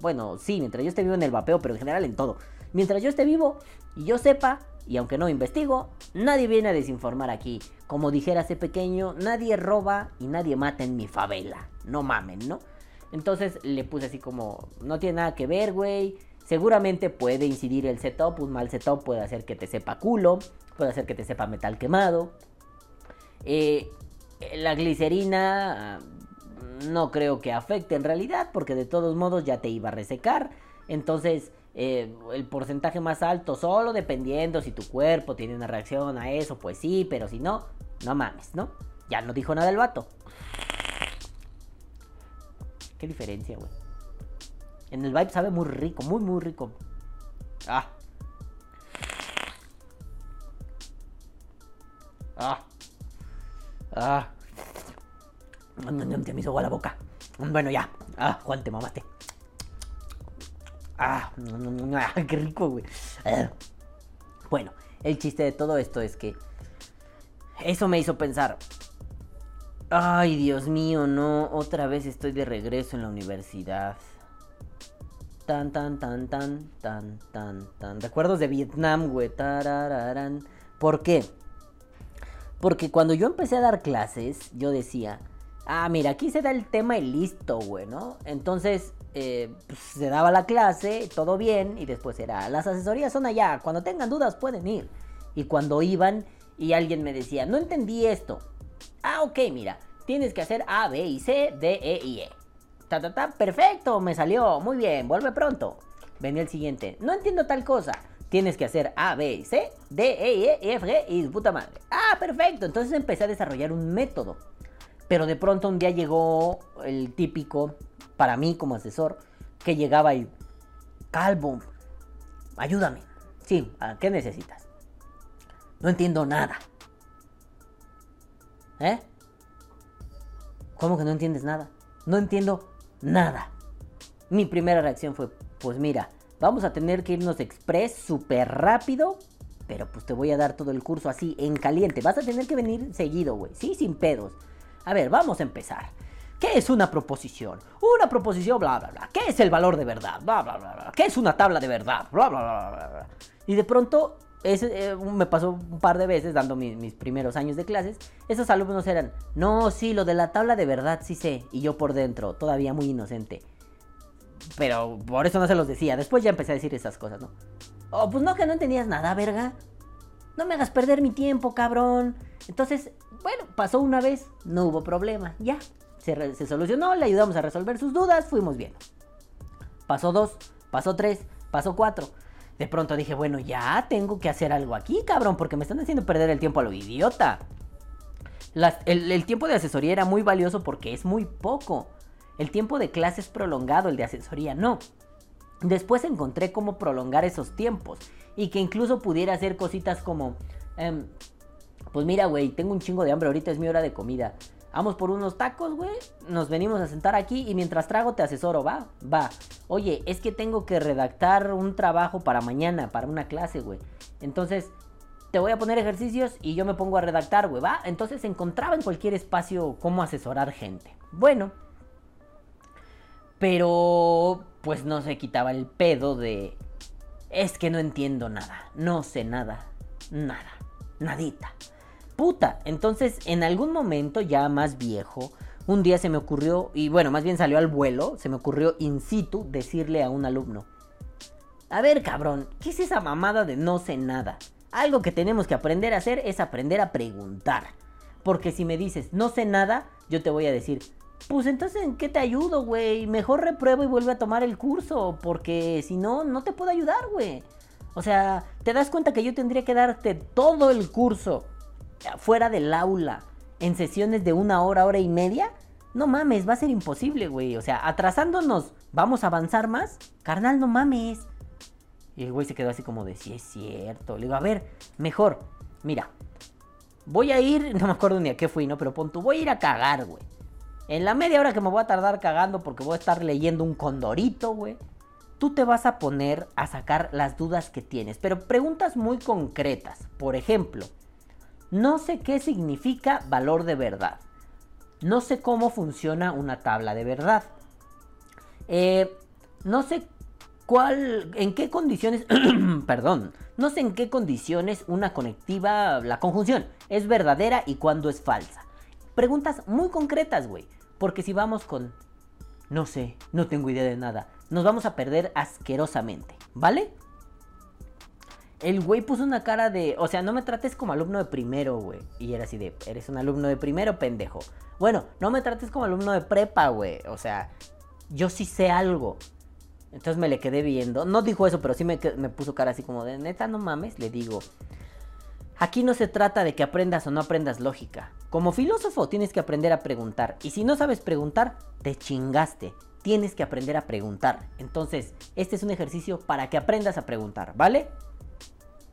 bueno, sí, mientras yo esté vivo en el vapeo, pero en general en todo. Mientras yo esté vivo y yo sepa, y aunque no investigo, nadie viene a desinformar aquí. Como dijera ese pequeño, nadie roba y nadie mata en mi favela. No mamen, ¿no? Entonces le puse así como, no tiene nada que ver, güey. Seguramente puede incidir el setup, un mal setup puede hacer que te sepa culo, puede hacer que te sepa metal quemado. Eh, la glicerina no creo que afecte en realidad, porque de todos modos ya te iba a resecar. Entonces, eh, el porcentaje más alto, solo dependiendo si tu cuerpo tiene una reacción a eso, pues sí, pero si no, no mames, ¿no? Ya no dijo nada el vato. Qué diferencia, güey. En el vibe sabe muy rico, muy, muy rico. Ah. Ah. Ah. Te me hizo agua la boca. Bueno, ya. Ah, Juan, te mamaste. Ah, qué rico, güey. Ah. Bueno, el chiste de todo esto es que eso me hizo pensar. Ay, Dios mío, no, otra vez estoy de regreso en la universidad. Tan, tan, tan, tan, tan, tan, tan. Recuerdos de Vietnam, güey. Tarararán. ¿Por qué? Porque cuando yo empecé a dar clases, yo decía, ah, mira, aquí se da el tema y listo, güey, ¿no? Entonces, eh, pues, se daba la clase, todo bien, y después era, las asesorías son allá, cuando tengan dudas pueden ir. Y cuando iban y alguien me decía, no entendí esto. Ah, ok, mira, tienes que hacer A, B y C, D, E y E. Ta, ta, perfecto, me salió, muy bien, vuelve pronto. Venía el siguiente, no entiendo tal cosa. Tienes que hacer A, B, C, D, E, E, F, G y puta madre. Ah, perfecto. Entonces empecé a desarrollar un método. Pero de pronto un día llegó el típico para mí como asesor, que llegaba y, Calvo, ayúdame. Sí, ¿qué necesitas? No entiendo nada. ¿Eh? ¿Cómo que no entiendes nada? No entiendo nada. Mi primera reacción fue, pues mira, vamos a tener que irnos express súper rápido, pero pues te voy a dar todo el curso así, en caliente. Vas a tener que venir seguido, güey. Sí, sin pedos. A ver, vamos a empezar. ¿Qué es una proposición? Una proposición, bla, bla, bla. ¿Qué es el valor de verdad? Bla, bla, bla, bla. ¿Qué es una tabla de verdad? Bla, bla, bla, bla. Y de pronto, eh, me pasó un par de veces dando mis primeros años de clases. Esos alumnos eran, no, sí, lo de la tabla de verdad sí sé. Y yo por dentro, todavía muy inocente. Pero por eso no se los decía. Después ya empecé a decir esas cosas, ¿no? Oh, pues no, que no entendías nada, verga. No me hagas perder mi tiempo, cabrón. Entonces, bueno, pasó una vez, no hubo problema, ya se, solucionó, le ayudamos a resolver sus dudas, fuimos bien. pasó dos, pasó tres, pasó cuatro. De pronto dije, bueno, ya tengo que hacer algo aquí, cabrón, porque me están haciendo perder el tiempo a lo idiota. Las- el, tiempo de asesoría era muy valioso porque es muy poco. El tiempo de clase es prolongado, el de asesoría no. Después encontré cómo prolongar esos tiempos y que incluso pudiera hacer cositas como, em, pues mira, güey, tengo un chingo de hambre, ahorita es mi hora de comida. Vamos por unos tacos, güey. Nos venimos a sentar aquí y mientras trago te asesoro, va, va. Oye, es que tengo que redactar un trabajo para mañana, para una clase, güey. Entonces, te voy a poner ejercicios y yo me pongo a redactar, güey, va. Entonces encontraba en cualquier espacio cómo asesorar gente. Bueno, pero pues no se quitaba el pedo de... Es que no entiendo nada, no sé nada, nada, nadita. Puta, entonces en algún momento ya más viejo, un día se me ocurrió, y bueno, más bien salió al vuelo, se me ocurrió in situ decirle a un alumno, a ver cabrón, ¿qué es esa mamada de no sé nada? Algo que tenemos que aprender a hacer es aprender a preguntar. Porque si me dices no sé nada, yo te voy a decir, pues entonces ¿en qué te ayudo, güey? Mejor repruebo y vuelve a tomar el curso, porque si no, no te puedo ayudar, güey. O sea, ¿te das cuenta que yo tendría que darte todo el curso fuera del aula en sesiones de una hora, hora y media? No mames, va a ser imposible, güey. O sea, atrasándonos, ¿vamos a avanzar más? Carnal, no mames. Y el güey se quedó así como de, sí es cierto. Le digo, a ver, mejor, mira, voy a ir, no me acuerdo ni a qué fui, ¿no? Pero pon tú, voy a ir a cagar, güey. En la media hora que me voy a tardar cagando porque voy a estar leyendo un condorito, güey. Tú te vas a poner a sacar las dudas que tienes, pero preguntas muy concretas. Por ejemplo, no sé qué significa valor de verdad. No sé cómo funciona una tabla de verdad. Eh, no sé cuál, en qué condiciones, perdón, no sé en qué condiciones una conectiva, la conjunción, es verdadera y cuándo es falsa. Preguntas muy concretas, güey. Porque si vamos con, no sé, no tengo idea de nada, nos vamos a perder asquerosamente, ¿vale? El güey puso una cara de, o sea, no me trates como alumno de primero, güey. Y era así de, eres un alumno de primero, pendejo. Bueno, no me trates como alumno de prepa, güey. O sea, yo sí sé algo. Entonces me le quedé viendo. No dijo eso, pero sí me, puso cara así como de, neta, no mames. Le digo, aquí no se trata de que aprendas o no aprendas lógica. Como filósofo tienes que aprender a preguntar. Y si no sabes preguntar, te chingaste. Tienes que aprender a preguntar. Entonces, este es un ejercicio para que aprendas a preguntar, ¿vale?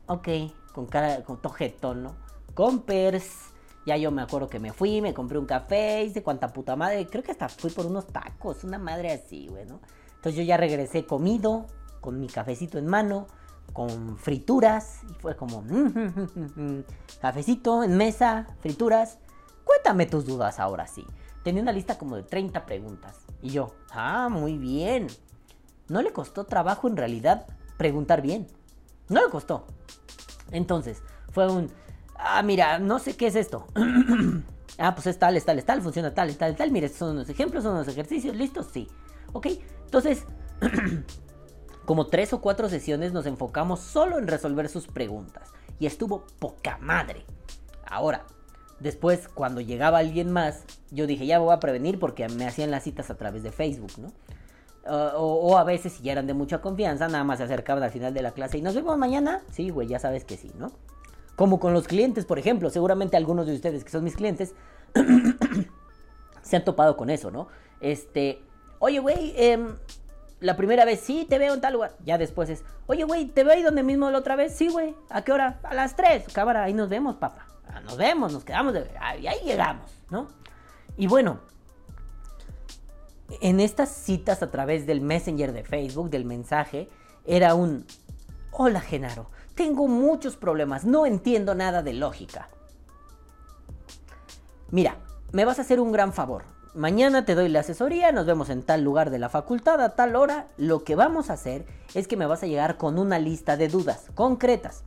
Ok, con cara, con tojetón, ¿no? Compers. Ya yo me acuerdo que me fui, me compré un café, hice cuanta puta madre. Creo que hasta fui por unos tacos, una madre así, güey. Entonces yo ya regresé comido, con mi cafecito en mano, con frituras. Y fue como, "Mm, cafecito en mesa, frituras. Cuéntame tus dudas ahora sí. Tenía una lista como de 30 preguntas. Y yo, ah, muy bien. No le costó trabajo en realidad preguntar bien. No le costó. Entonces, fue un. Ah, mira, no sé qué es esto. ah, pues es tal, es tal, es tal, funciona tal, es tal, tal. Mira, estos son unos ejemplos, son unos ejercicios, listos, sí. Ok, entonces, como tres o cuatro sesiones nos enfocamos solo en resolver sus preguntas. Y estuvo poca madre. Ahora, después, cuando llegaba alguien más, yo dije, ya voy a prevenir porque me hacían las citas a través de Facebook, ¿no? Uh, o, a veces, si ya eran de mucha confianza, nada más se acercaban al final de la clase y nos vemos mañana. Sí, güey, ya sabes que sí, ¿no? Como con los clientes, por ejemplo. Seguramente algunos de ustedes que son mis clientes se han topado con eso, ¿no? Este, oye, güey, em, la primera vez sí te veo en tal lugar. Ya después es, oye, güey, ¿te veo ahí donde mismo la otra vez? Sí, güey. ¿A qué hora? A las 3. Cámara, ahí nos vemos, papá. Ah, Nos vemos, nos quedamos de ahí llegamos, ¿no? Y bueno, en estas citas a través del Messenger de Facebook, del mensaje, era un, hola Genaro, tengo muchos problemas, no entiendo nada de lógica. Mira, me vas a hacer un gran favor. Mañana te doy la asesoría, nos vemos en tal lugar de la facultad a tal hora. Lo que vamos a hacer es que me vas a llegar con una lista de dudas concretas.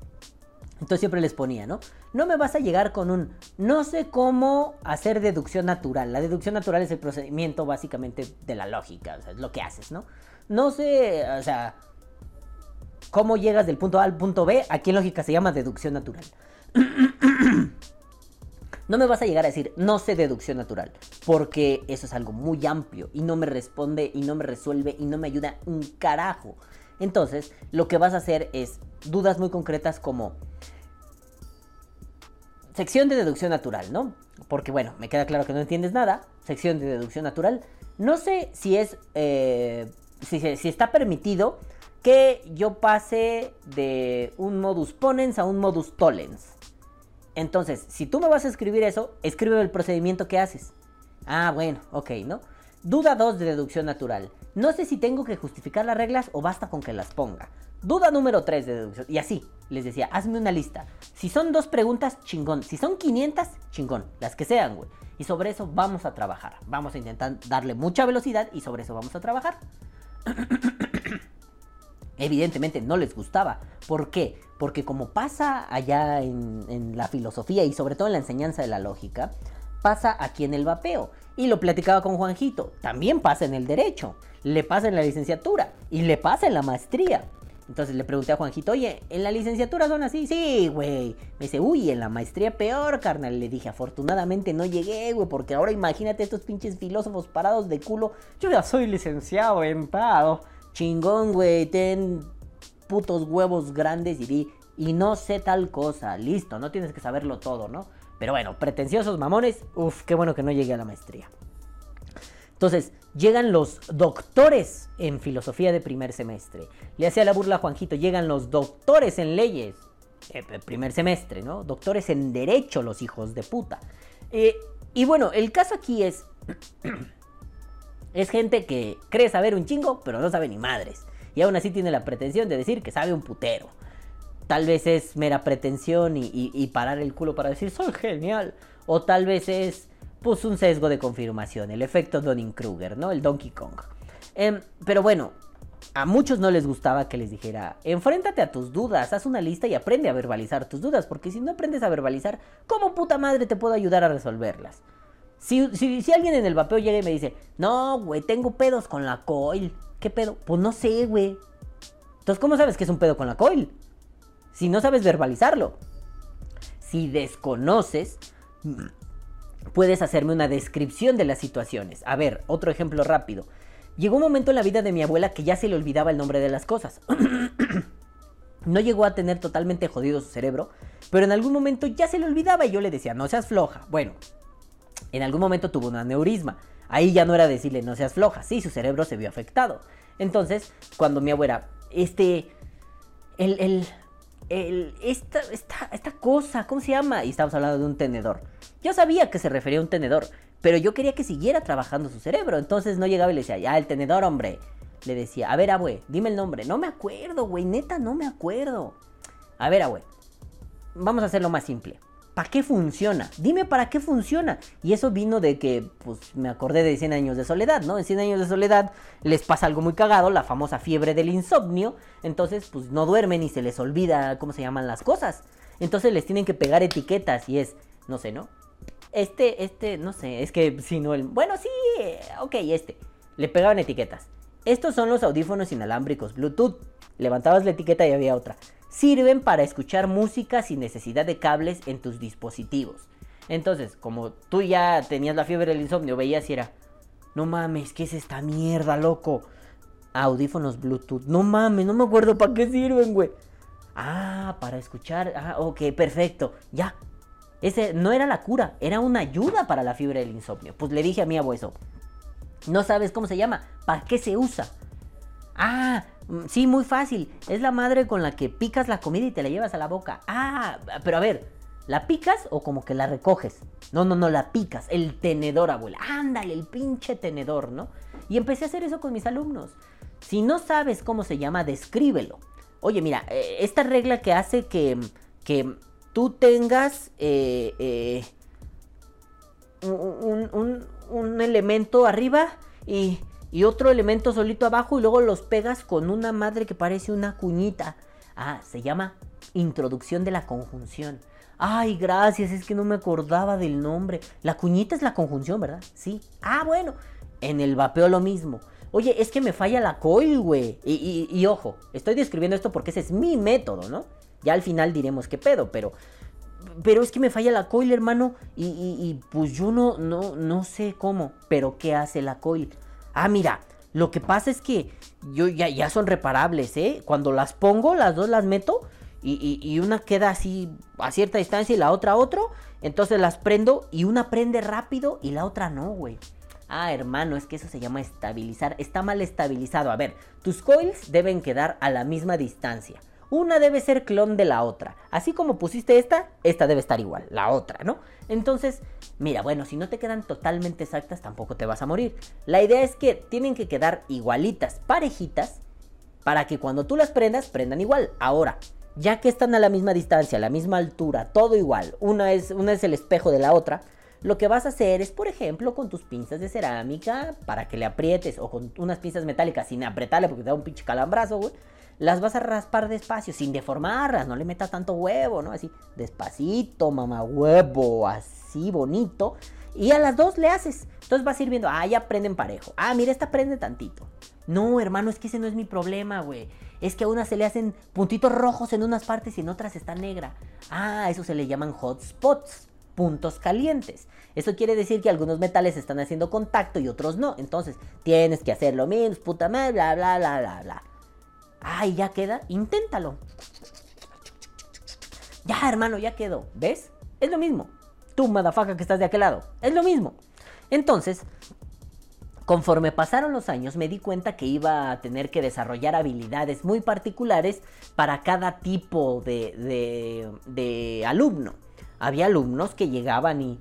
Entonces siempre les ponía, ¿no? No me vas a llegar con un no sé cómo hacer deducción natural. La deducción natural es el procedimiento básicamente de la lógica, o sea, es lo que haces, ¿no? No sé, o sea, cómo llegas del punto A al punto B, aquí en lógica se llama deducción natural. No me vas a llegar a decir, no sé deducción natural, porque eso es algo muy amplio y no me responde y no me resuelve y no me ayuda un carajo. Entonces, lo que vas a hacer es dudas muy concretas como sección de deducción natural, ¿no? Porque bueno, me queda claro que no entiendes nada. Sección de deducción natural. No sé si es, eh, si, está permitido que yo pase de un modus ponens a un modus tollens. Entonces, si tú me vas a escribir eso, escríbeme el procedimiento que haces. Ah, bueno, ok, ¿no? Duda 2 de deducción natural. No sé si tengo que justificar las reglas o basta con que las ponga. Duda número 3 de deducción. Y así, les decía, hazme una lista. Si son dos preguntas, chingón. Si son 500, chingón. Las que sean, güey. Y sobre eso vamos a trabajar. Vamos a intentar darle mucha velocidad y sobre eso vamos a trabajar. Evidentemente no les gustaba. ¿Por qué? Porque como pasa allá en, la filosofía y sobre todo en la enseñanza de la lógica, pasa aquí en el vapeo. Y lo platicaba con Juanjito. También pasa en el derecho. Le pasa en la licenciatura. Y le pasa en la maestría. Entonces le pregunté a Juanjito, oye, ¿en la licenciatura son así? Sí, güey. Me dice, uy, en la maestría peor, carnal. Le dije, afortunadamente no llegué, güey, porque ahora imagínate estos pinches filósofos parados de culo. Yo ya soy licenciado en pado. Chingón, güey, ten putos huevos grandes y di, y no sé tal cosa, listo, no tienes que saberlo todo, ¿no? Pero bueno, pretenciosos mamones, uff, qué bueno que no llegué a la maestría. Entonces, llegan los doctores en filosofía de primer semestre. Le hacía la burla a Juanjito, llegan los doctores en leyes, eh, primer semestre, ¿no? Doctores en derecho, los hijos de puta. Eh, y bueno, el caso aquí es... Es gente que cree saber un chingo, pero no sabe ni madres. Y aún así tiene la pretensión de decir que sabe un putero. Tal vez es mera pretensión y, parar el culo para decir soy genial. O tal vez es pues un sesgo de confirmación, el efecto Donning-Kruger, ¿no? El Donkey Kong. Em, pero bueno, a muchos no les gustaba que les dijera, enfréntate a tus dudas, haz una lista y aprende a verbalizar tus dudas, porque si no aprendes a verbalizar, ¿cómo puta madre te puedo ayudar a resolverlas? Si, alguien en el vapeo llega y me dice, no, güey, tengo pedos con la coil. ¿Qué pedo? Pues no sé, güey. Entonces, ¿cómo sabes que es un pedo con la coil? Si no sabes verbalizarlo. Si desconoces, puedes hacerme una descripción de las situaciones. A ver, otro ejemplo rápido. Llegó un momento en la vida de mi abuela que ya se le olvidaba el nombre de las cosas. no llegó a tener totalmente jodido su cerebro, pero en algún momento ya se le olvidaba y yo le decía, no seas floja. Bueno, en algún momento tuvo un aneurisma. Ahí ya no era decirle no seas floja, sí, su cerebro se vio afectado. Entonces, cuando mi abuela, este, el, el, esta, esta, esta cosa, ¿cómo se llama? Y estamos hablando de un tenedor. Yo sabía que se refería a un tenedor, pero yo quería que siguiera trabajando su cerebro. Entonces no llegaba y le decía, ya, el tenedor, hombre. Le decía, a ver, abue, dime el nombre. No me acuerdo, güey, neta, no me acuerdo. A ver, abue, vamos a hacerlo más simple. ¿Para qué funciona? Dime para qué funciona. Y eso vino de que, pues, me acordé de 100 años de soledad, ¿no? En 100 años de soledad les pasa algo muy cagado, la famosa fiebre del insomnio. Entonces, pues, no duermen y se les olvida cómo se llaman las cosas. Entonces les tienen que pegar etiquetas y es, no sé, ¿no? Este, este, no sé, es que si no el... Bueno, sí, ok, este. Le pegaban etiquetas. Estos son los audífonos inalámbricos Bluetooth. Levantabas la etiqueta y había otra sirven para escuchar música sin necesidad de cables en tus dispositivos. Entonces, como tú ya tenías la fiebre del insomnio, veías y era, no mames, ¿qué es esta mierda, loco? Audífonos Bluetooth, no mames, no me acuerdo para qué sirven, güey. Ah, para escuchar, ah, ok, perfecto, ya. Ese no era la cura, era una ayuda para la fiebre del insomnio. Pues le dije a mi abuelo, no sabes cómo se llama, ¿para qué se usa? Ah, Mm, sí, muy fácil. Es la madre con la que picas la comida y te la llevas a la boca. Ah, pero a ver, ¿la picas o como que la recoges? No, no, no, la picas. El tenedor, abuela. Ándale, el pinche tenedor, ¿no? Y empecé a hacer eso con mis alumnos. Si no sabes cómo se llama, descríbelo. Oye, mira, eh, esta regla que hace que, que tú tengas eh, eh, un, elemento arriba y y otro elemento solito abajo y luego los pegas con una madre que parece una cuñita. Ah, se llama introducción de la conjunción. Ay, gracias, es que no me acordaba del nombre. La cuñita es la conjunción, ¿verdad? Sí. Ah, bueno. En el vapeo lo mismo. Oye, es que me falla la coil, güey. Y, y, ojo, estoy describiendo esto porque ese es mi método, ¿no? Ya al final diremos qué pedo, pero pero es que me falla la coil, hermano. Y, y- pues yo no, no, no sé cómo. Pero ¿qué hace la coil? Ah, mira, lo que pasa es que yo ya, ya son reparables, ¿eh? Cuando las pongo, las dos las meto. Y, y- y una queda así a cierta distancia y la otra a otro. Entonces las prendo y una prende rápido y la otra no, güey. Ah, hermano, es que eso se llama estabilizar. Está mal estabilizado. A ver, tus coils deben quedar a la misma distancia. Una debe ser clon de la otra. Así como pusiste esta, esta debe estar igual, la otra, ¿no? Entonces, mira, bueno, si no te quedan totalmente exactas, tampoco te vas a morir. La idea es que tienen que quedar igualitas, parejitas, para que cuando tú las prendas, prendan igual. Ahora, ya que están a la misma distancia, a la misma altura, todo igual, una es, una es el espejo de la otra, lo que vas a hacer es, por ejemplo, con tus pinzas de cerámica, para que le aprietes, o con unas pinzas metálicas sin apretarle porque te da un pinche calambrazo, güey. Las vas a raspar despacio, sin deformarlas, no le metas tanto huevo, ¿no? Así, despacito, mamá huevo, así bonito. Y a las dos le haces. Entonces vas a ir viendo, ah, ya prenden parejo. Ah, mira, esta prende tantito. No, hermano, es que ese no es mi problema, güey. Es que a unas se le hacen puntitos rojos en unas partes y en otras está negra. Ah, eso se le llaman hotspots, puntos calientes. Eso quiere decir que algunos metales están haciendo contacto y otros no. Entonces, tienes que hacer lo mismo, puta madre, bla, bla, bla, bla, bla. Ay, ya queda, inténtalo. Ya, hermano, ya quedó. ¿Ves? Es lo mismo. Tú, madafaca, que estás de aquel lado. Es lo mismo. Entonces, conforme pasaron los años, me di cuenta que iba a tener que desarrollar habilidades muy particulares para cada tipo de, de, de alumno. Había alumnos que llegaban y...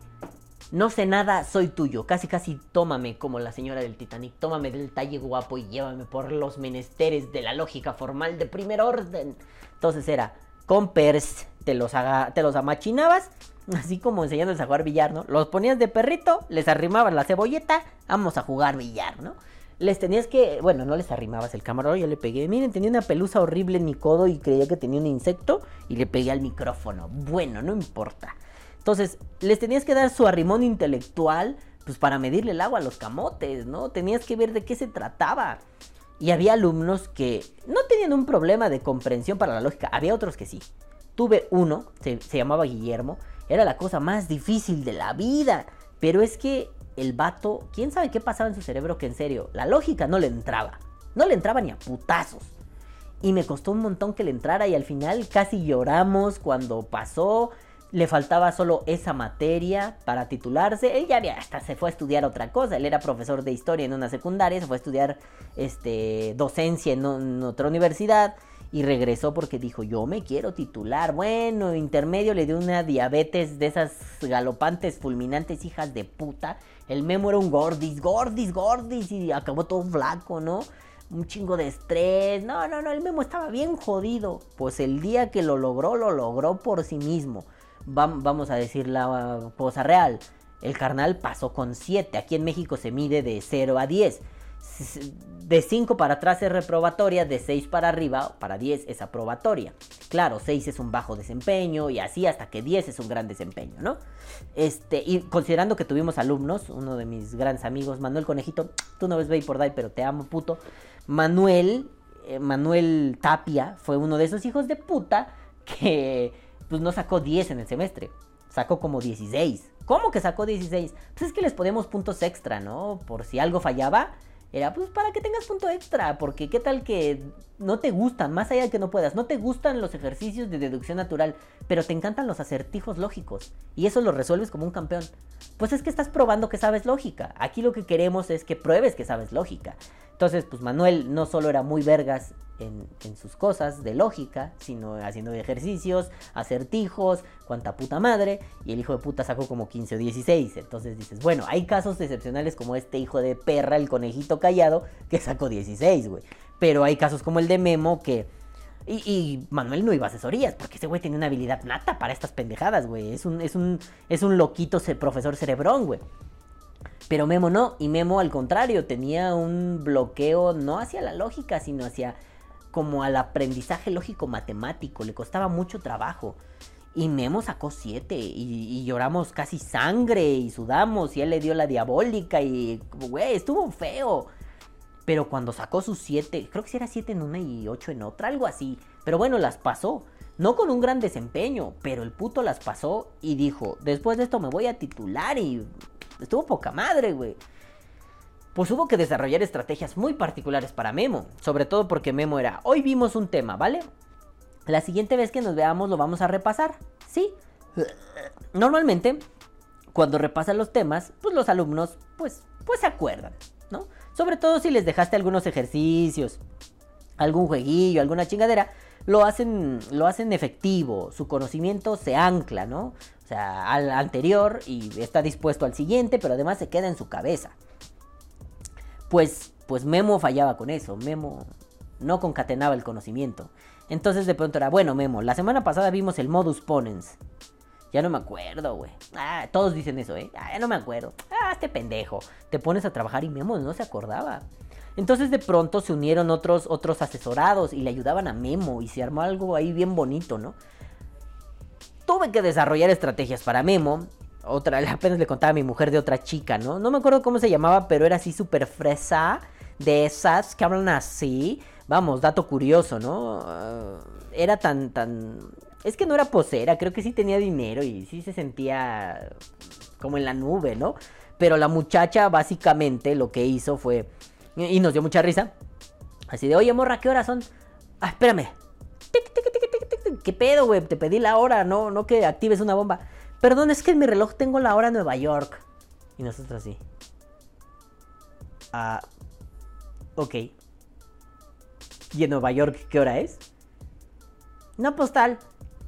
No sé nada, soy tuyo. Casi, casi tómame como la señora del Titanic. Tómame del talle guapo y llévame por los menesteres de la lógica formal de primer orden. Entonces era, con pers, te los, te los amachinabas, así como enseñándoles a jugar billar, ¿no? Los ponías de perrito, les arrimabas la cebolleta, vamos a jugar billar, ¿no? Les tenías que, bueno, no les arrimabas el camarón, yo le pegué, miren, tenía una pelusa horrible en mi codo y creía que tenía un insecto y le pegué al micrófono. Bueno, no importa. Entonces, les tenías que dar su arrimón intelectual, pues para medirle el agua a los camotes, ¿no? Tenías que ver de qué se trataba. Y había alumnos que no tenían un problema de comprensión para la lógica, había otros que sí. Tuve uno, se, se llamaba Guillermo, era la cosa más difícil de la vida, pero es que el vato, quién sabe qué pasaba en su cerebro que en serio, la lógica no le entraba, no le entraba ni a putazos. Y me costó un montón que le entrara y al final casi lloramos cuando pasó. Le faltaba solo esa materia para titularse. Él ya había, hasta se fue a estudiar otra cosa. Él era profesor de historia en una secundaria, se fue a estudiar este, docencia en, en otra universidad y regresó porque dijo, yo me quiero titular. Bueno, intermedio le dio una diabetes de esas galopantes, fulminantes hijas de puta. El memo era un gordis, gordis, gordis y acabó todo flaco, ¿no? Un chingo de estrés. No, no, no, el memo estaba bien jodido. Pues el día que lo logró, lo logró por sí mismo. Vam- vamos a decir la cosa real. El carnal pasó con 7. Aquí en México se mide de 0 a 10. S- De 5 para atrás es reprobatoria, de 6 para arriba, para 10 es aprobatoria. Claro, 6 es un bajo desempeño y así hasta que 10 es un gran desempeño, ¿no? Este, y considerando que tuvimos alumnos, uno de mis grandes amigos, Manuel Conejito, tú no ves Bay por Day, pero te amo, puto. Manuel, eh, Manuel Tapia, fue uno de esos hijos de puta que pues no sacó 10 en el semestre, sacó como 16. ¿Cómo que sacó 16? Pues es que les ponemos puntos extra, ¿no? Por si algo fallaba, era pues para que tengas punto extra, porque qué tal que no te gustan, más allá de que no puedas, no te gustan los ejercicios de deducción natural, pero te encantan los acertijos lógicos, y eso lo resuelves como un campeón. Pues es que estás probando que sabes lógica. Aquí lo que queremos es que pruebes que sabes lógica. Entonces, pues Manuel no solo era muy vergas en, en sus cosas de lógica, sino haciendo ejercicios, acertijos, cuanta puta madre, y el hijo de puta sacó como 15 o 16. Entonces dices, bueno, hay casos excepcionales como este hijo de perra, el conejito callado, que sacó 16, güey. Pero hay casos como el de Memo que... Y, Manuel no iba a asesorías, porque ese güey tenía una habilidad nata para estas pendejadas, güey. Es un, es un, es un loquito profesor cerebrón, güey. Pero Memo no, y Memo al contrario, tenía un bloqueo no hacia la lógica, sino hacia como al aprendizaje lógico matemático, le costaba mucho trabajo. Y Memo sacó 7 y, lloramos casi sangre y sudamos y él le dio la diabólica y, güey, estuvo feo. Pero cuando sacó sus 7, creo que sí era 7 en una y 8 en otra, algo así. Pero bueno, las pasó. No con un gran desempeño, pero el puto las pasó y dijo, después de esto me voy a titular y estuvo poca madre, güey. Pues hubo que desarrollar estrategias muy particulares para Memo, sobre todo porque Memo era, hoy vimos un tema, ¿vale? La siguiente vez que nos veamos lo vamos a repasar, ¿sí? Normalmente, cuando repasan los temas, pues los alumnos, pues, pues se acuerdan, ¿no? Sobre todo si les dejaste algunos ejercicios, algún jueguillo, alguna chingadera, lo hacen, lo hacen efectivo, su conocimiento se ancla, ¿no? O sea, al anterior y está dispuesto al siguiente, pero además se queda en su cabeza. Pues, pues Memo fallaba con eso, Memo no concatenaba el conocimiento. Entonces de pronto era, bueno Memo, la semana pasada vimos el modus ponens. Ya no me acuerdo, güey. Ah, todos dicen eso, ¿eh? Ah, ya no me acuerdo. Ah, este pendejo. Te pones a trabajar y Memo no se acordaba. Entonces de pronto se unieron otros, otros asesorados y le ayudaban a Memo y se armó algo ahí bien bonito, ¿no? Tuve que desarrollar estrategias para Memo. Otra, apenas le contaba a mi mujer de otra chica, ¿no? No me acuerdo cómo se llamaba, pero era así súper fresa. De esas que hablan así. Vamos, dato curioso, ¿no? Uh, era tan, tan... Es que no era posera, creo que sí tenía dinero y sí se sentía como en la nube, ¿no? Pero la muchacha básicamente lo que hizo fue y nos dio mucha risa. Así de, oye, morra, ¿qué horas son? Ah, espérame. ¿Qué pedo, güey? Te pedí la hora, no, no que actives una bomba. Perdón, es que en mi reloj tengo la hora en Nueva York. Y nosotros así. Ah. Ok. ¿Y en Nueva York qué hora es? No postal.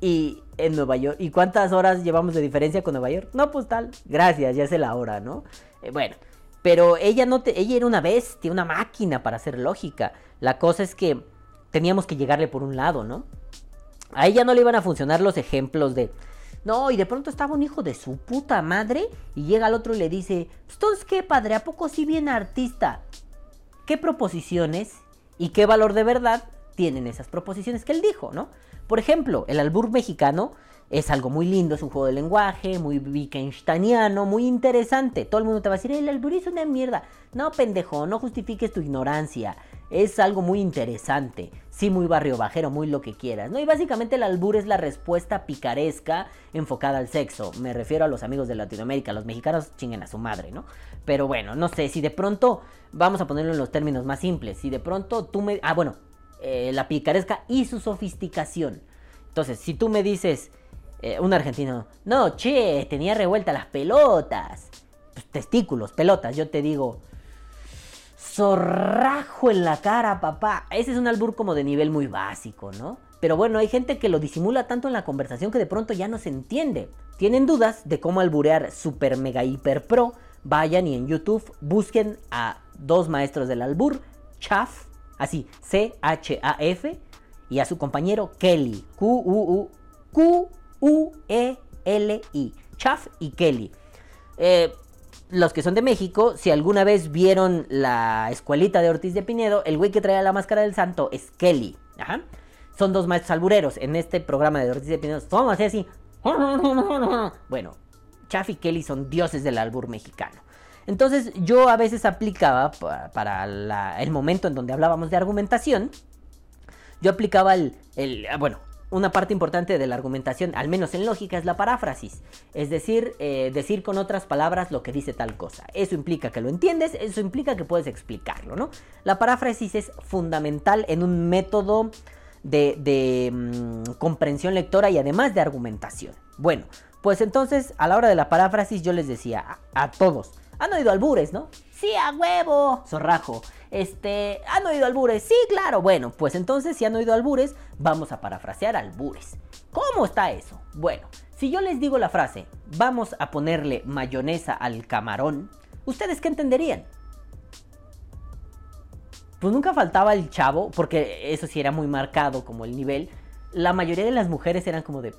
Y en Nueva York. ¿Y cuántas horas llevamos de diferencia con Nueva York? No postal. Gracias, ya sé la hora, ¿no? Eh, bueno. Pero ella no te, ella era una bestia, una máquina para hacer lógica. La cosa es que teníamos que llegarle por un lado, ¿no? A ella no le iban a funcionar los ejemplos de no, y de pronto estaba un hijo de su puta madre y llega al otro y le dice, entonces qué padre, ¿a poco sí viene artista? ¿Qué proposiciones y qué valor de verdad tienen esas proposiciones que él dijo, ¿no? Por ejemplo, el albur mexicano es algo muy lindo, es un juego de lenguaje, muy Wittgensteiniano, muy interesante. Todo el mundo te va a decir, el albur es una mierda. No, pendejo, no justifiques tu ignorancia. Es algo muy interesante. Sí, muy barrio bajero, muy lo que quieras. ¿no? Y básicamente el albur es la respuesta picaresca enfocada al sexo. Me refiero a los amigos de Latinoamérica. Los mexicanos chinguen a su madre, ¿no? Pero bueno, no sé, si de pronto, vamos a ponerlo en los términos más simples. Si de pronto tú me... Ah, bueno, eh, la picaresca y su sofisticación. Entonces, si tú me dices eh, un argentino, no, che, tenía revuelta las pelotas. Pues, testículos, pelotas, yo te digo. Zorrajo en la cara, papá. Ese es un albur como de nivel muy básico, ¿no? Pero bueno, hay gente que lo disimula tanto en la conversación que de pronto ya no se entiende. Tienen dudas de cómo alburear super mega hiper pro. Vayan y en YouTube busquen a dos maestros del albur, Chaf, así, C-H-A-F, y a su compañero Kelly, Q-U-U-Q U-E-L-I. Chaff y Kelly. Eh, los que son de México, si alguna vez vieron la escuelita de Ortiz de Pinedo, el güey que trae la máscara del santo es Kelly. Ajá. Son dos maestros albureros en este programa de Ortiz de Pinedo. Somos así. Bueno, Chaff y Kelly son dioses del albur mexicano. Entonces yo a veces aplicaba para, el momento en donde hablábamos de argumentación, yo aplicaba el, el, bueno, una parte importante de la argumentación, al menos en lógica, es la paráfrasis. Es decir, eh, decir con otras palabras lo que dice tal cosa. Eso implica que lo entiendes, eso implica que puedes explicarlo, ¿no? La paráfrasis es fundamental en un método de, mm, comprensión lectora y además de argumentación. Bueno, pues entonces a la hora de la paráfrasis yo les decía a todos, han oído albures, ¿no? Sí, a huevo, zorrajo. Este, ¿han oído albures? Sí, claro. Bueno, pues entonces si han oído albures, vamos a parafrasear albures. ¿Cómo está eso? Bueno, si yo les digo la frase, vamos a ponerle mayonesa al camarón, ¿ustedes qué entenderían? Pues nunca faltaba el chavo, porque eso sí era muy marcado como el nivel. La mayoría de las mujeres eran como de,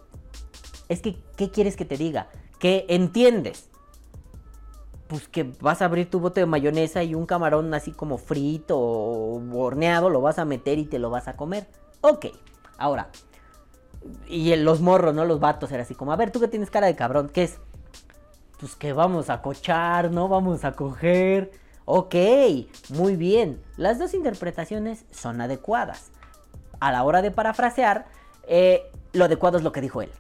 es que, ¿qué quieres que te diga? ¿Qué entiendes? Pues que vas a abrir tu bote de mayonesa y un camarón así como frito o horneado lo vas a meter y te lo vas a comer. Ok, ahora. Y los morros, ¿no? Los vatos era así como, a ver, tú que tienes cara de cabrón, ¿qué es? Pues que vamos a cochar, ¿no? Vamos a coger. Ok, muy bien. Las dos interpretaciones son adecuadas. A la hora de parafrasear, eh, lo adecuado es lo que dijo él.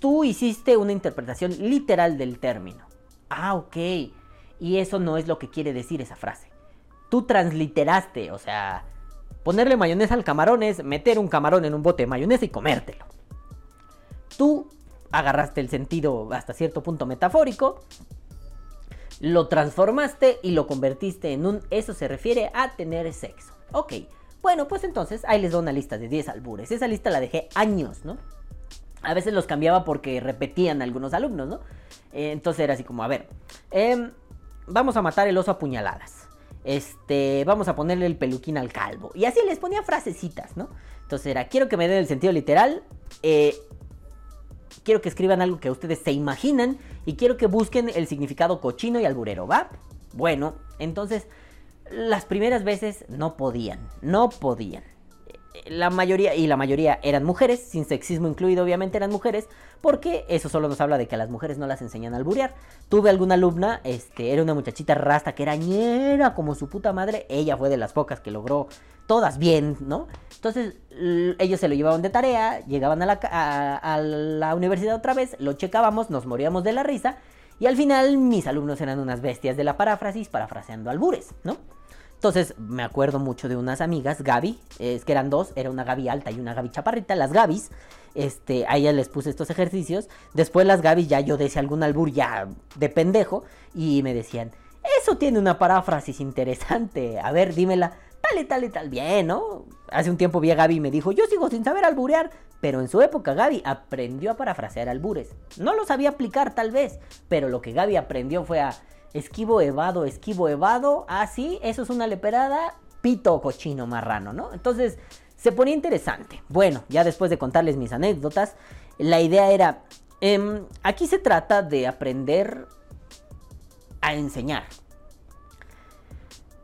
Tú hiciste una interpretación literal del término. Ah, ok. Y eso no es lo que quiere decir esa frase. Tú transliteraste, o sea, ponerle mayonesa al camarón es meter un camarón en un bote de mayonesa y comértelo. Tú agarraste el sentido hasta cierto punto metafórico, lo transformaste y lo convertiste en un... Eso se refiere a tener sexo. Ok, bueno, pues entonces ahí les doy una lista de 10 albures. Esa lista la dejé años, ¿no? A veces los cambiaba porque repetían algunos alumnos, ¿no? Eh, entonces era así como, a ver, em, vamos a matar el oso a puñaladas. Este, vamos a ponerle el peluquín al calvo. Y así les ponía frasecitas, ¿no? Entonces era, quiero que me den el sentido literal. Eh, quiero que escriban algo que ustedes se imaginan. Y quiero que busquen el significado cochino y alburero, ¿va? Bueno, entonces las primeras veces no podían, no podían. La mayoría, y la mayoría eran mujeres, sin sexismo incluido, obviamente eran mujeres, porque eso solo nos habla de que a las mujeres no las enseñan a alburear. Tuve alguna alumna, este, era una muchachita rasta que era ñera como su puta madre, ella fue de las pocas que logró todas bien, ¿no? Entonces ellos se lo llevaban de tarea, llegaban a la, a la universidad otra vez, lo checábamos, nos moríamos de la risa, y al final mis alumnos eran unas bestias de la paráfrasis, parafraseando albures, ¿no? Entonces me acuerdo mucho de unas amigas, Gaby, es que eran dos, era una Gaby alta y una Gaby chaparrita, las Gabis, este, a ellas les puse estos ejercicios, después las Gabis ya yo decía algún albur ya de pendejo y me decían, eso tiene una paráfrasis interesante, a ver, dímela, tal y tal y tal, bien, ¿no? Hace un tiempo vi a Gaby y me dijo, yo sigo sin saber alburear, pero en su época Gaby aprendió a parafrasear albures, no lo sabía aplicar tal vez, pero lo que Gaby aprendió fue a esquivo evado, esquivo evado, ah, sí, eso es una leperada, pito cochino marrano, ¿no? Entonces, se ponía interesante. Bueno, ya después de contarles mis anécdotas, la idea era, em, aquí se trata de aprender a enseñar.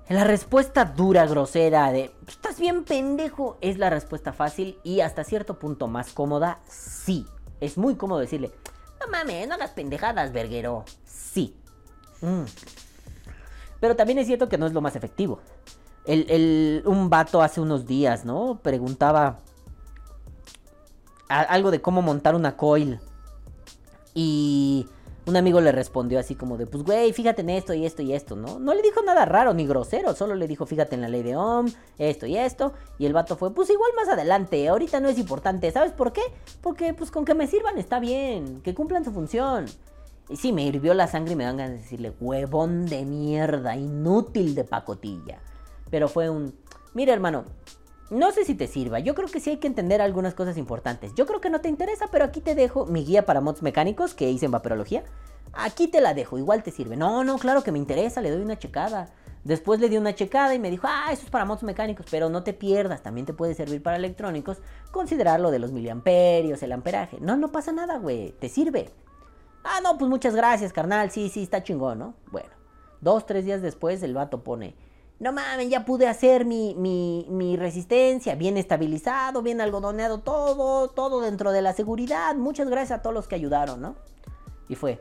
La respuesta dura, grosera de estás bien pendejo es la respuesta fácil y hasta cierto punto más cómoda, sí. Es muy cómodo decirle, no mames, no hagas pendejadas, verguero. Sí, Mm. Pero también es cierto que no es lo más efectivo. El, un vato hace unos días, ¿no? Preguntaba algo de cómo montar una coil. Y un amigo le respondió así como de, pues güey, fíjate en esto y esto y esto, ¿no? No le dijo nada raro ni grosero, solo le dijo, fíjate en la ley de Ohm, esto y esto. Y el vato fue, pues igual más adelante, ahorita no es importante, ¿sabes por qué? Porque pues con que me sirvan está bien, que cumplan su función. Y sí, me hirvió la sangre y me dan ganas de decirle, huevón de mierda, inútil de pacotilla. Pero fue un, mira hermano, no sé si te sirva, yo creo que sí hay que entender algunas cosas importantes. Yo creo que no te interesa, pero aquí te dejo mi guía para mods mecánicos que hice en vaporología. Aquí te la dejo, igual te sirve. No, no, claro que me interesa, le doy una checada. Después le di una checada y me dijo, ah, eso es para mods mecánicos, pero no te pierdas, también te puede servir para electrónicos. Considerar lo de los miliamperios, el amperaje. No, no pasa nada, güey, te sirve. Ah, no, pues muchas gracias, carnal. Sí, sí, está chingón, ¿no? Bueno, dos, tres días después el vato pone, no mames, ya pude hacer mi, mi, mi resistencia, bien estabilizado, bien algodoneado, todo, todo dentro de la seguridad. Muchas gracias a todos los que ayudaron, ¿no? Y fue,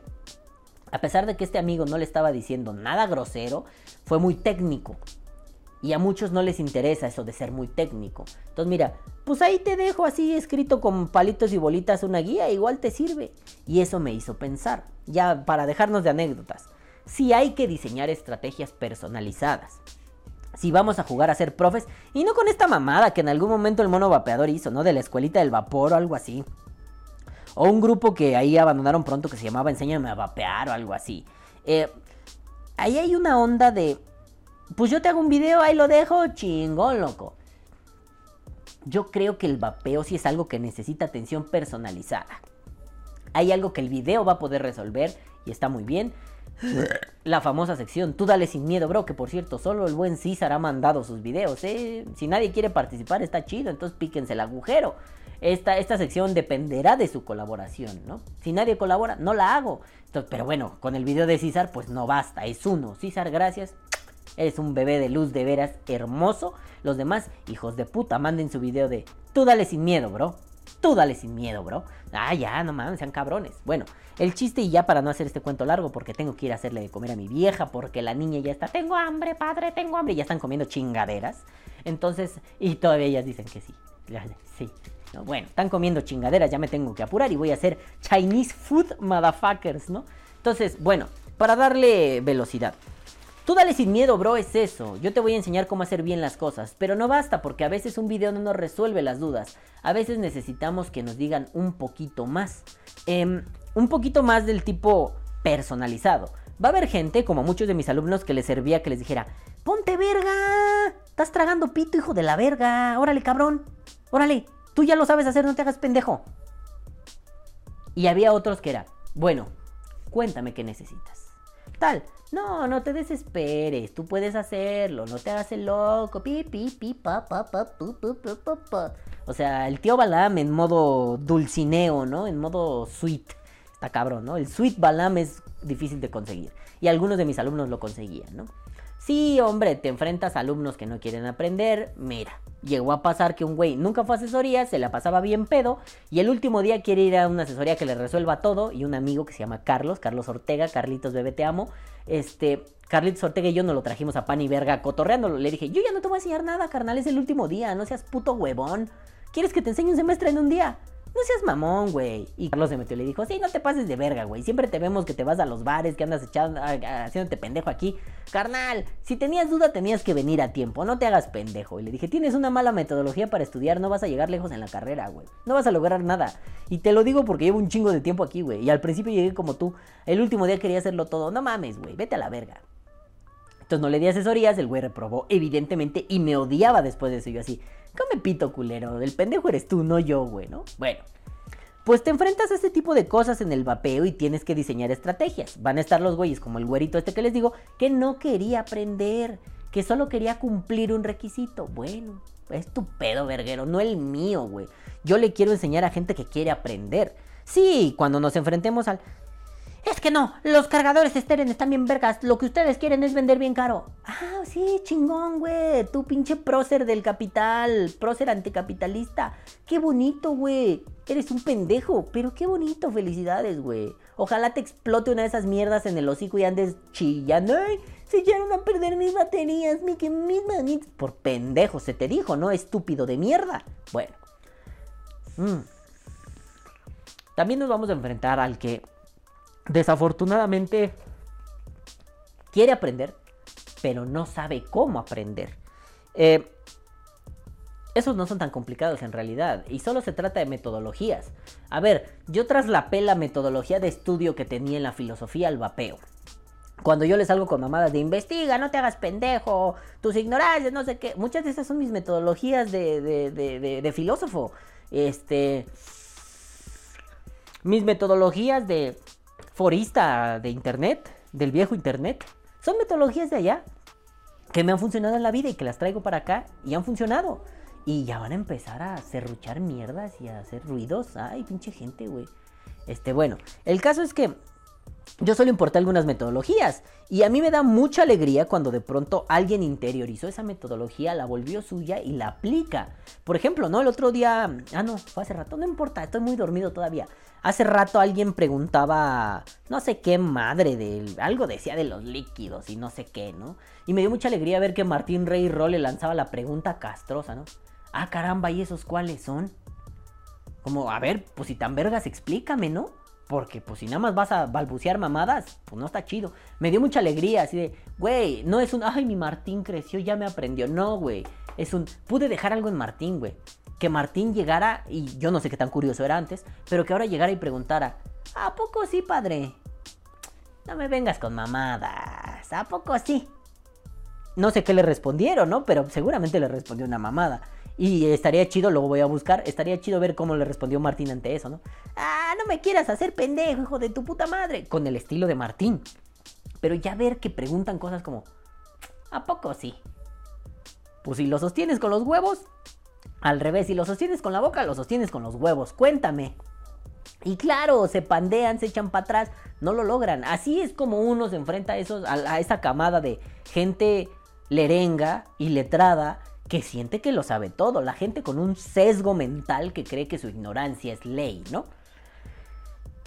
a pesar de que este amigo no le estaba diciendo nada grosero, fue muy técnico. Y a muchos no les interesa eso de ser muy técnico. Entonces mira, pues ahí te dejo así escrito con palitos y bolitas una guía, igual te sirve. Y eso me hizo pensar, ya para dejarnos de anécdotas, si hay que diseñar estrategias personalizadas. Si vamos a jugar a ser profes, y no con esta mamada que en algún momento el mono vapeador hizo, ¿no? De la escuelita del vapor o algo así. O un grupo que ahí abandonaron pronto que se llamaba Enséñame a vapear o algo así. Eh, ahí hay una onda de pues yo te hago un video, ahí lo dejo, chingón, loco. Yo creo que el vapeo sí es algo que necesita atención personalizada. Hay algo que el video va a poder resolver y está muy bien. La famosa sección, tú dale sin miedo, bro, que por cierto, solo el buen César ha mandado sus videos, ¿eh? Si nadie quiere participar, está chido, entonces píquense el agujero. Esta, esta sección dependerá de su colaboración, ¿no? Si nadie colabora, no la hago. pero bueno, con el video de César, pues no basta, es uno. César, gracias. Eres un bebé de luz de veras hermoso. Los demás, hijos de puta, manden su video de tú dale sin miedo, bro. Tú dale sin miedo, bro. Ah, ya, no mames, sean cabrones. Bueno, el chiste y ya para no hacer este cuento largo, porque tengo que ir a hacerle de comer a mi vieja, porque la niña ya está, tengo hambre, padre, tengo hambre, y ya están comiendo chingaderas. Entonces, y todavía ellas dicen que sí. Sí. ¿no? Bueno, están comiendo chingaderas, ya me tengo que apurar y voy a hacer Chinese food motherfuckers, ¿no? Entonces, bueno, para darle velocidad. Tú dale sin miedo, bro, es eso. Yo te voy a enseñar cómo hacer bien las cosas. Pero no basta porque a veces un video no nos resuelve las dudas. A veces necesitamos que nos digan un poquito más. Em, un poquito más del tipo personalizado. Va a haber gente, como muchos de mis alumnos, que les servía que les dijera, ponte verga. Estás tragando pito, hijo de la verga. Órale, cabrón. Órale. Tú ya lo sabes hacer, no te hagas pendejo. Y había otros que era, bueno, cuéntame qué necesitas. Tal, no, no te desesperes, tú puedes hacerlo, no te hagas el loco. Pi, pi, pi, pa, pa, pa, pu, pu, pu. O sea, el tío Balam en modo dulcineo, ¿no? En modo sweet. Está cabrón, ¿no? El sweet Balam es difícil de conseguir. Y algunos de mis alumnos lo conseguían, ¿no? Sí, hombre, te enfrentas a alumnos que no quieren aprender. Mira, llegó a pasar que un güey nunca fue a asesoría, se la pasaba bien pedo, y el último día quiere ir a una asesoría que le resuelva todo, y un amigo que se llama Carlos, Carlos Ortega, Carlitos Bebé Te Amo, este, Carlitos Ortega y yo nos lo trajimos a pan y verga cotorreándolo. Le dije, yo ya no te voy a enseñar nada, carnal, es el último día, no seas puto huevón. ¿Quieres que te enseñe un semestre en un día? No seas mamón, güey. Y Carlos se metió y le dijo, sí, no te pases de verga, güey. Siempre te vemos que te vas a los bares, que andas echando, haciéndote pendejo aquí. Carnal, si tenías duda tenías que venir a tiempo, no te hagas pendejo. Y le dije, tienes una mala metodología para estudiar, no vas a llegar lejos en la carrera, güey. No vas a lograr nada. Y te lo digo porque llevo un chingo de tiempo aquí, güey. Y al principio llegué como tú. El último día quería hacerlo todo. No mames, güey. Vete a la verga. Entonces no le di asesorías, el güey reprobó, evidentemente, y me odiaba después de eso. Yo así, come pito culero, el pendejo eres tú, no yo, güey, ¿no? Bueno, pues te enfrentas a este tipo de cosas en el vapeo y tienes que diseñar estrategias. Van a estar los güeyes como el güerito este que les digo, que no quería aprender, que solo quería cumplir un requisito. Bueno, es tu pedo, verguero, no el mío, güey. Yo le quiero enseñar a gente que quiere aprender. Sí, cuando nos enfrentemos al... Es que no, los cargadores esteren están bien vergas. Lo que ustedes quieren es vender bien caro. Ah, sí, chingón, güey. Tú pinche prócer del capital, prócer anticapitalista. Qué bonito, güey. Eres un pendejo, pero qué bonito, felicidades, güey. Ojalá te explote una de esas mierdas en el hocico y andes chillando. Ay, se echaron a perder mis baterías, mi que mis manitas. Por pendejo, se te dijo, ¿no? Estúpido de mierda. Bueno. Mm. También nos vamos a enfrentar al que desafortunadamente quiere aprender, pero no sabe cómo aprender. Eh, esos no son tan complicados en realidad y solo se trata de metodologías. A ver, yo traslapé la metodología de estudio que tenía en la filosofía al vapeo. Cuando yo les salgo con mamadas de investiga, no te hagas pendejo, tus ignorancias, no sé qué. Muchas de esas son mis metodologías de, de, de, de filósofo. Este. Mis metodologías de forista de internet, del viejo internet. Son metodologías de allá que me han funcionado en la vida y que las traigo para acá y han funcionado. Y ya van a empezar a serruchar mierdas y a hacer ruidos. Ay, pinche gente, güey. Este, bueno, el caso es que yo solo importé algunas metodologías y a mí me da mucha alegría cuando de pronto alguien interiorizó esa metodología, la volvió suya y la aplica. Por ejemplo, ¿no? El otro día, ah no, fue hace rato, no importa, estoy muy dormido todavía. Hace rato alguien preguntaba, no sé qué madre de algo decía de los líquidos y no sé qué, ¿no? Y me dio mucha alegría ver que Martín Rey Roll le lanzaba la pregunta castrosa, ¿no? Ah, caramba, ¿y esos cuáles son? Como, a ver, pues si tan vergas, explícame, ¿no? Porque pues si nada más vas a balbucear mamadas, pues no está chido. Me dio mucha alegría, así de, güey, no es un, ay, mi Martín creció, ya me aprendió. No, güey, es un, pude dejar algo en Martín, güey que Martín llegara, y yo no sé qué tan curioso era antes, pero que ahora llegara y preguntara, ¿a poco sí, padre? No me vengas con mamadas, ¿a poco sí? No sé qué le respondieron, ¿no? Pero seguramente le respondió una mamada. Y estaría chido, luego voy a buscar, estaría chido ver cómo le respondió Martín ante eso, ¿no? Ah, no me quieras hacer pendejo, hijo de tu puta madre. Con el estilo de Martín. Pero ya ver que preguntan cosas como, ¿a poco sí? Pues si lo sostienes con los huevos, al revés, si lo sostienes con la boca, lo sostienes con los huevos. Cuéntame. Y claro, se pandean, se echan para atrás, no lo logran. Así es como uno se enfrenta a, esos, a, esa camada de gente lerenga y letrada que siente que lo sabe todo. La gente con un sesgo mental que cree que su ignorancia es ley, ¿no?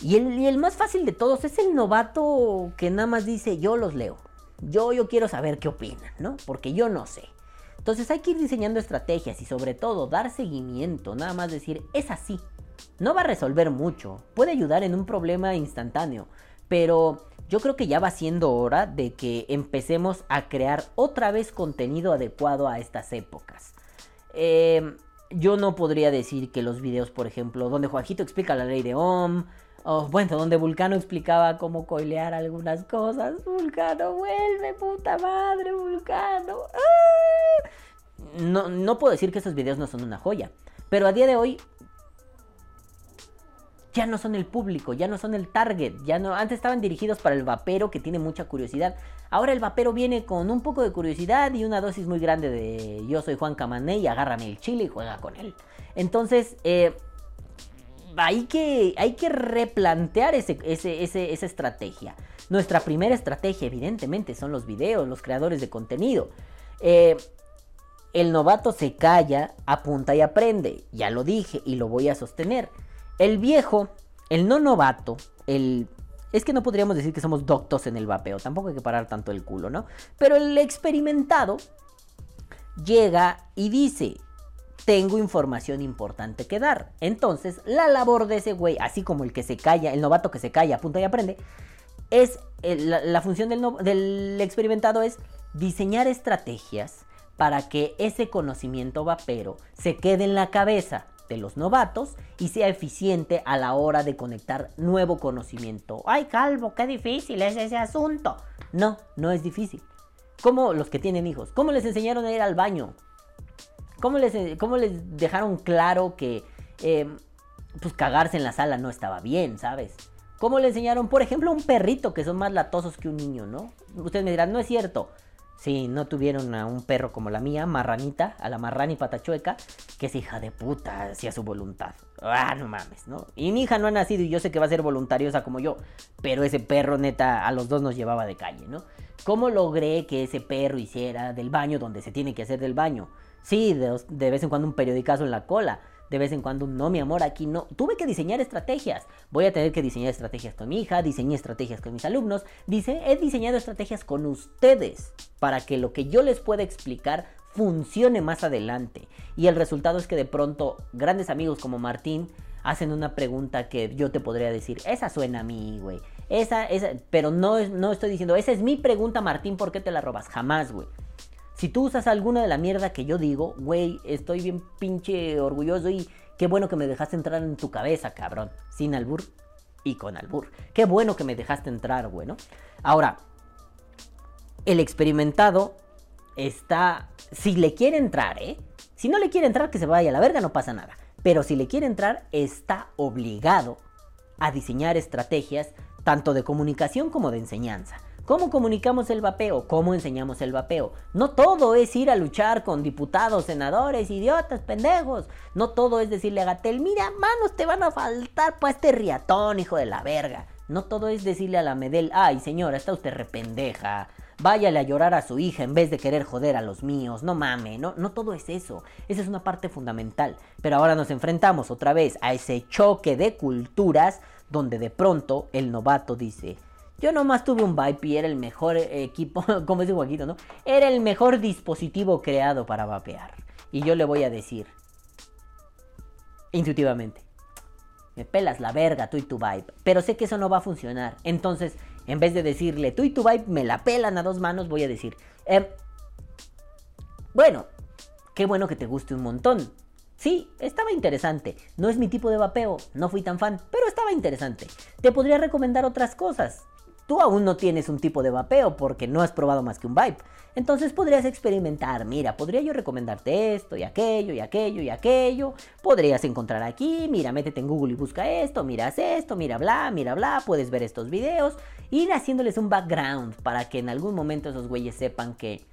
Y el, y el más fácil de todos es el novato que nada más dice yo los leo. Yo, yo quiero saber qué opinan, ¿no? Porque yo no sé. Entonces hay que ir diseñando estrategias y sobre todo dar seguimiento, nada más decir, es así. No va a resolver mucho, puede ayudar en un problema instantáneo, pero yo creo que ya va siendo hora de que empecemos a crear otra vez contenido adecuado a estas épocas. Eh, yo no podría decir que los videos, por ejemplo, donde Juanjito explica la ley de Ohm, o bueno, donde Vulcano explicaba cómo coilear algunas cosas. Vulcano, vuelve, puta madre, Vulcano. ¡Ah! No, no puedo decir que esos videos no son una joya, pero a día de hoy ya no son el público, ya no son el target, ya no, antes estaban dirigidos para el vapero que tiene mucha curiosidad. Ahora el vapero viene con un poco de curiosidad y una dosis muy grande de yo soy Juan Camané y agárrame el chile y juega con él. Entonces, eh, hay, que, hay que replantear ese, esa estrategia. Nuestra primera estrategia, evidentemente, son los videos, los creadores de contenido. Eh, el novato se calla, apunta y aprende. Ya lo dije y lo voy a sostener. El viejo, el no novato, el... Es que no podríamos decir que somos doctos en el vapeo, tampoco hay que parar tanto el culo, ¿no? Pero el experimentado llega y dice, tengo información importante que dar. Entonces, la labor de ese güey, así como el que se calla, el novato que se calla, apunta y aprende, es la, función del, del experimentado es diseñar estrategias para que ese conocimiento vapero se quede en la cabeza de los novatos y sea eficiente a la hora de conectar nuevo conocimiento. Ay, Calvo, qué difícil es ese asunto. No, no es difícil. Como los que tienen hijos, ¿cómo les enseñaron a ir al baño? ¿Cómo les, les dejaron claro que em, pues cagarse en la sala no estaba bien, ¿sabes? ¿Cómo le enseñaron, por ejemplo, a un perrito que son más latosos que un niño, ¿no? Ustedes me dirán, no es cierto. Si no tuvieron a un perro como la mía, marranita, a la marrani patachueca, que es hija de puta, hacía su voluntad. Ah, no mames, ¿no? Y mi hija no ha nacido y yo sé que va a ser voluntariosa como yo, pero ese perro neta a los dos nos llevaba de calle, ¿no? ¿Cómo logré que ese perro hiciera del baño donde se tiene que hacer del baño? Sí, de, de vez en cuando un periodicazo en la cola, de vez en cuando no, mi amor, aquí no. Tuve que diseñar estrategias. Voy a tener que diseñar estrategias con mi hija, diseñé estrategias con mis alumnos, dice, he diseñado estrategias con ustedes para que lo que yo les pueda explicar funcione más adelante. Y el resultado es que de pronto grandes amigos como Martín hacen una pregunta que yo te podría decir, esa suena a mí, güey. Esa, esa, pero no, no estoy diciendo, esa es mi pregunta, Martín, ¿por qué te la robas? Jamás, güey. Si tú usas alguna de la mierda que yo digo, güey, estoy bien pinche orgulloso y qué bueno que me dejaste entrar en tu cabeza, cabrón. Sin albur y con albur. Qué bueno que me dejaste entrar, güey. Ahora, el experimentado está... Si le quiere entrar, ¿eh? Si no le quiere entrar, que se vaya a la verga, no pasa nada. Pero si le quiere entrar, está obligado a diseñar estrategias tanto de comunicación como de enseñanza. ¿Cómo comunicamos el vapeo? ¿Cómo enseñamos el vapeo? No todo es ir a luchar con diputados, senadores, idiotas, pendejos. No todo es decirle a Gatel, mira, manos te van a faltar para este riatón, hijo de la verga. No todo es decirle a la Medel, ay señora, está usted rependeja. Váyale a llorar a su hija en vez de querer joder a los míos. No mame, no, no todo es eso. Esa es una parte fundamental. Pero ahora nos enfrentamos otra vez a ese choque de culturas donde de pronto el novato dice, yo nomás tuve un Vipe y era el mejor equipo, como dice Joaquito, ¿no? Era el mejor dispositivo creado para vapear. Y yo le voy a decir, intuitivamente, me pelas la verga tú y tu Vibe. Pero sé que eso no va a funcionar. Entonces, en vez de decirle tú y tu Vibe me la pelan a dos manos, voy a decir, eh, bueno, qué bueno que te guste un montón. Sí, estaba interesante. No es mi tipo de vapeo, no fui tan fan, pero estaba interesante. Te podría recomendar otras cosas tú aún no tienes un tipo de vapeo porque no has probado más que un Vibe. Entonces podrías experimentar, mira, podría yo recomendarte esto y aquello y aquello y aquello. Podrías encontrar aquí, mira, métete en Google y busca esto, miras esto, mira bla, mira bla, puedes ver estos videos. Ir haciéndoles un background para que en algún momento esos güeyes sepan que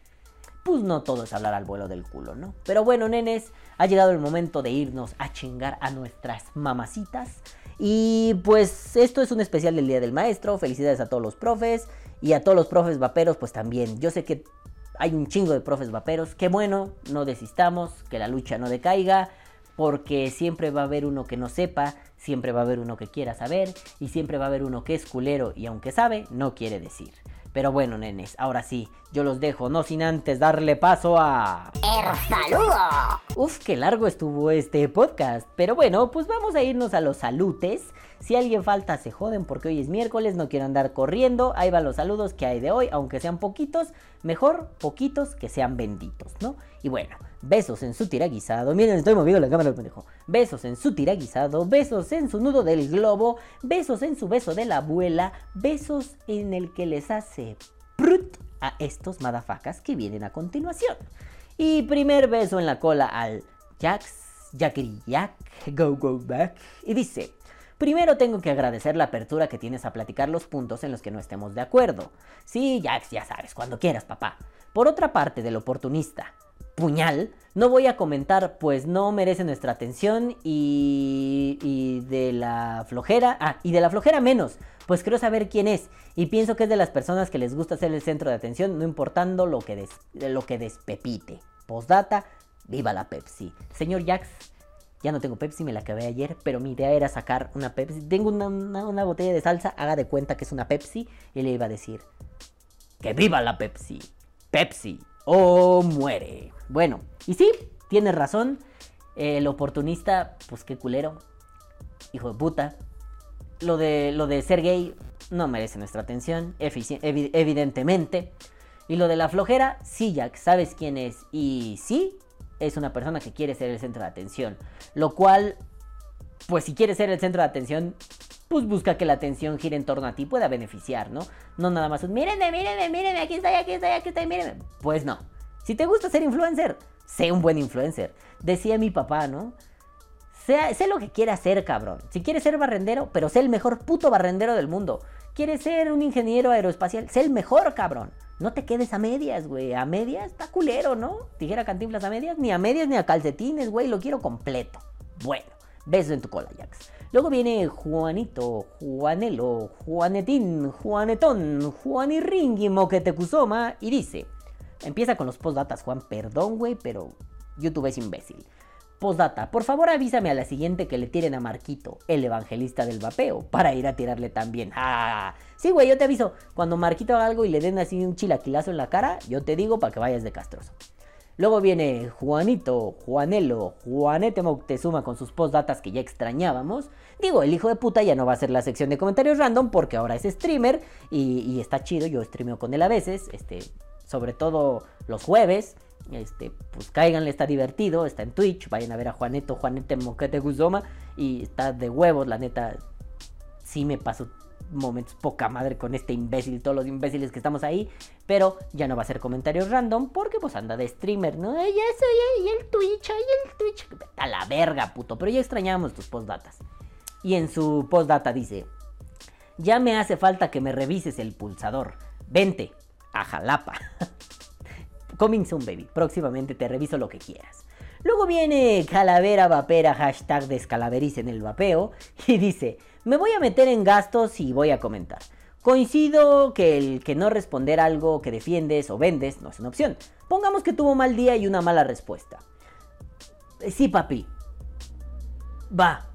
pues no todo es hablar al vuelo del culo, ¿no? Pero bueno, nenes, ha llegado el momento de irnos a chingar a nuestras mamacitas. Y pues esto es un especial del Día del Maestro. Felicidades a todos los profes y a todos los profes vaperos, pues también. Yo sé que hay un chingo de profes vaperos. Qué bueno, no desistamos, que la lucha no decaiga, porque siempre va a haber uno que no sepa, siempre va a haber uno que quiera saber y siempre va a haber uno que es culero y aunque sabe, no quiere decir. Pero bueno, nenes, ahora sí, yo los dejo, no sin antes darle paso a... El saludo. Uf, qué largo estuvo este podcast. Pero bueno, pues vamos a irnos a los salutes. Si alguien falta, se joden porque hoy es miércoles, no quiero andar corriendo. Ahí van los saludos que hay de hoy, aunque sean poquitos. Mejor poquitos que sean benditos, ¿no? Y bueno, besos en su tiraguisado. Miren, estoy moviendo la cámara del pendejo. Besos en su tiraguisado, besos en su nudo del globo, besos en su beso de la abuela, besos en el que les hace prut a estos madafacas que vienen a continuación. Y primer beso en la cola al Jax, Jackity Jack, Go Go Back. Y dice, primero tengo que agradecer la apertura que tienes a platicar los puntos en los que no estemos de acuerdo. Sí, Jax, ya sabes, cuando quieras, papá. Por otra parte, del oportunista, puñal, no voy a comentar, pues no merece nuestra atención y, y de la flojera, ah, y de la flojera menos, pues quiero saber quién es y pienso que es de las personas que les gusta ser el centro de atención, no importando lo que, des- lo que despepite. Postdata, viva la Pepsi. Señor Jax, ya no tengo Pepsi, me la acabé ayer, pero mi idea era sacar una Pepsi. Tengo una- una botella de salsa, haga de cuenta que es una Pepsi y le iba a decir, que viva la Pepsi. Pepsi o muere. Bueno, y sí, tiene razón. El oportunista, pues qué culero. Hijo de puta. Lo de, lo de ser gay no merece nuestra atención, evidentemente. Y lo de la flojera, sí, Jack, sabes quién es. Y sí, es una persona que quiere ser el centro de atención. Lo cual, pues si quiere ser el centro de atención, pues busca que la atención gire en torno a ti, pueda beneficiar, ¿no? No nada más un, mírenme, mírenme, mírenme, aquí estoy, aquí estoy, aquí estoy, mírenme. Pues no. Si te gusta ser influencer, sé un buen influencer. Decía mi papá, ¿no? Sé lo que quieras ser, cabrón. Si quieres ser barrendero, pero sé el mejor puto barrendero del mundo. ¿Quieres ser un ingeniero aeroespacial? Sé el mejor, cabrón. No te quedes a medias, güey. A medias está culero, ¿no? Dijera cantinflas a medias. Ni a medias ni a calcetines, güey. Lo quiero completo. Bueno, beso en tu cola, Jax. Luego viene Juanito, Juanelo, Juanetín, Juanetón, Juanirringui, Moquetecuzoma. Y dice... Empieza con los postdatas, Juan. Perdón, güey, pero YouTube es imbécil. Postdata, por favor avísame a la siguiente que le tiren a Marquito, el evangelista del vapeo, para ir a tirarle también. ¡Ah! Sí, güey, yo te aviso. Cuando Marquito haga algo y le den así un chilaquilazo en la cara, yo te digo para que vayas de castroso. Luego viene Juanito, Juanelo, Juanete Moctezuma con sus postdatas que ya extrañábamos. Digo, el hijo de puta ya no va a ser la sección de comentarios random porque ahora es streamer y, está chido. Yo streameo con él a veces, este, sobre todo los jueves. Este, pues cáiganle, está divertido, está en Twitch. Vayan a ver a Juaneto, Juanete Moquete Guzoma. Y está de huevos, la neta. Sí me paso momentos poca madre con este imbécil, todos los imbéciles que estamos ahí. Pero ya no va a ser comentarios random porque pues anda de streamer, ¿no? Y el Twitch, ay, el Twitch. A la verga, puto. Pero ya extrañamos tus postdatas. Y en su postdata dice: Ya me hace falta que me revises el pulsador. Vente a Jalapa. Coming soon, baby. Próximamente te reviso lo que quieras. Luego viene Calavera Vapera, hashtag descalaveriz en el vapeo. Y dice, me voy a meter en gastos y voy a comentar. Coincido que el que no responder algo que defiendes o vendes no es una opción. Pongamos que tuvo mal día y una mala respuesta. Eh, Sí, papi. Va.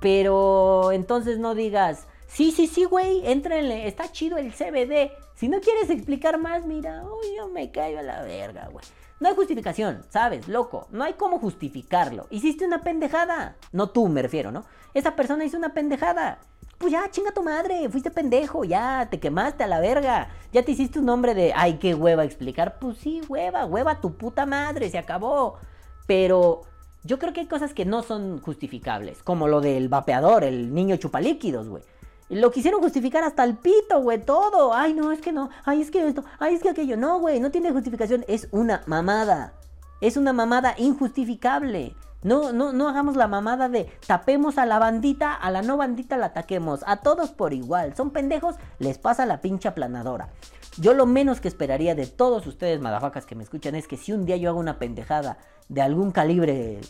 Pero entonces no digas, sí, sí, sí, güey, éntrenle, está chido el CBD. Si no quieres explicar más, mira, uy, yo me caigo a la verga, güey. No hay justificación, ¿sabes? Loco, no hay cómo justificarlo. Hiciste una pendejada. No tú, me refiero, ¿no? Esa persona hizo una pendejada. Pues ya, chinga tu madre, fuiste pendejo, ya, te quemaste a la verga. Ya te hiciste un nombre de, ay, qué hueva explicar. Pues sí, hueva, hueva tu puta madre, se acabó. Pero yo creo que hay cosas que no son justificables, como lo del vapeador, el niño chupalíquidos, güey. Lo quisieron justificar hasta el pito, güey, todo. Ay, no, es que no. Ay, es que esto. Ay, es que aquello. No, güey, no tiene justificación. Es una mamada. Es una mamada injustificable. No, no, no hagamos la mamada de tapemos a la bandita, a la no bandita la ataquemos. A todos por igual. Son pendejos, les pasa la pincha planadora. Yo lo menos que esperaría de todos ustedes, madafacas que me escuchan, es que si un día yo hago una pendejada de algún calibre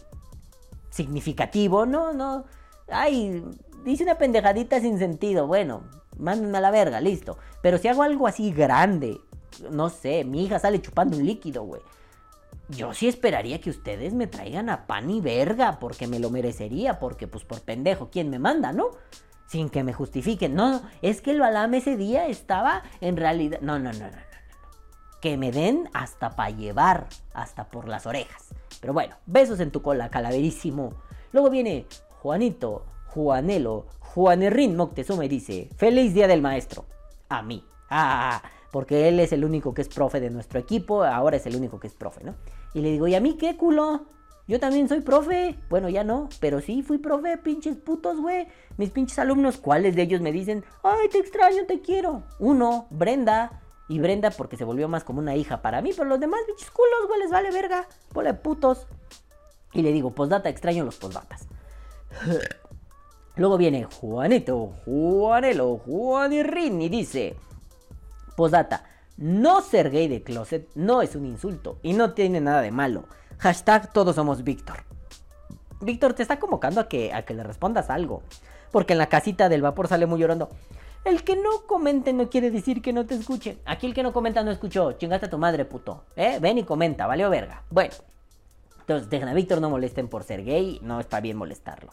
significativo, no, no. Ay, dice una pendejadita sin sentido. Bueno, mándenme a la verga, listo. Pero si hago algo así grande, no sé, mi hija sale chupando un líquido, güey. Yo sí esperaría que ustedes me traigan a pan y verga, porque me lo merecería, porque pues por pendejo, ¿quién me manda, no? sin que me justifiquen. No, es que el Balam ese día estaba en realidad... No, no, no, no, no. no. Que me den hasta para llevar, hasta por las orejas. Pero bueno, besos en tu cola, calaverísimo. Luego viene Juanito, Juanelo, Juanerrin Moctezuma y dice, feliz día del maestro. A mí. Ah, porque él es el único que es profe de nuestro equipo, ahora es el único que es profe, ¿no? Y le digo, ¿y a mí qué culo? Yo también soy profe. Bueno, ya no, pero sí fui profe, pinches putos, güey. Mis pinches alumnos, ¿cuáles de ellos me dicen, ay, te extraño, te quiero? Uno, Brenda. Y Brenda porque se volvió más como una hija para mí, pero los demás pinches culos, güey, les vale verga. Bola de putos. Y le digo, postdata, extraño los postdatas. Luego viene Juanito, Juanelo, Juanirrin y dice, postdata, no ser gay de closet no es un insulto y no tiene nada de malo. Hashtag todos somos Víctor. Víctor te está convocando a que, a que le respondas algo. Porque en la casita del vapor sale muy llorando. El que no comente no quiere decir que no te escuche. Aquí el que no comenta no escuchó. Chingate a tu madre, puto. ¿Eh? Ven y comenta, vale o verga. Bueno. Entonces, dejen a Víctor, no molesten por ser gay. No está bien molestarlo.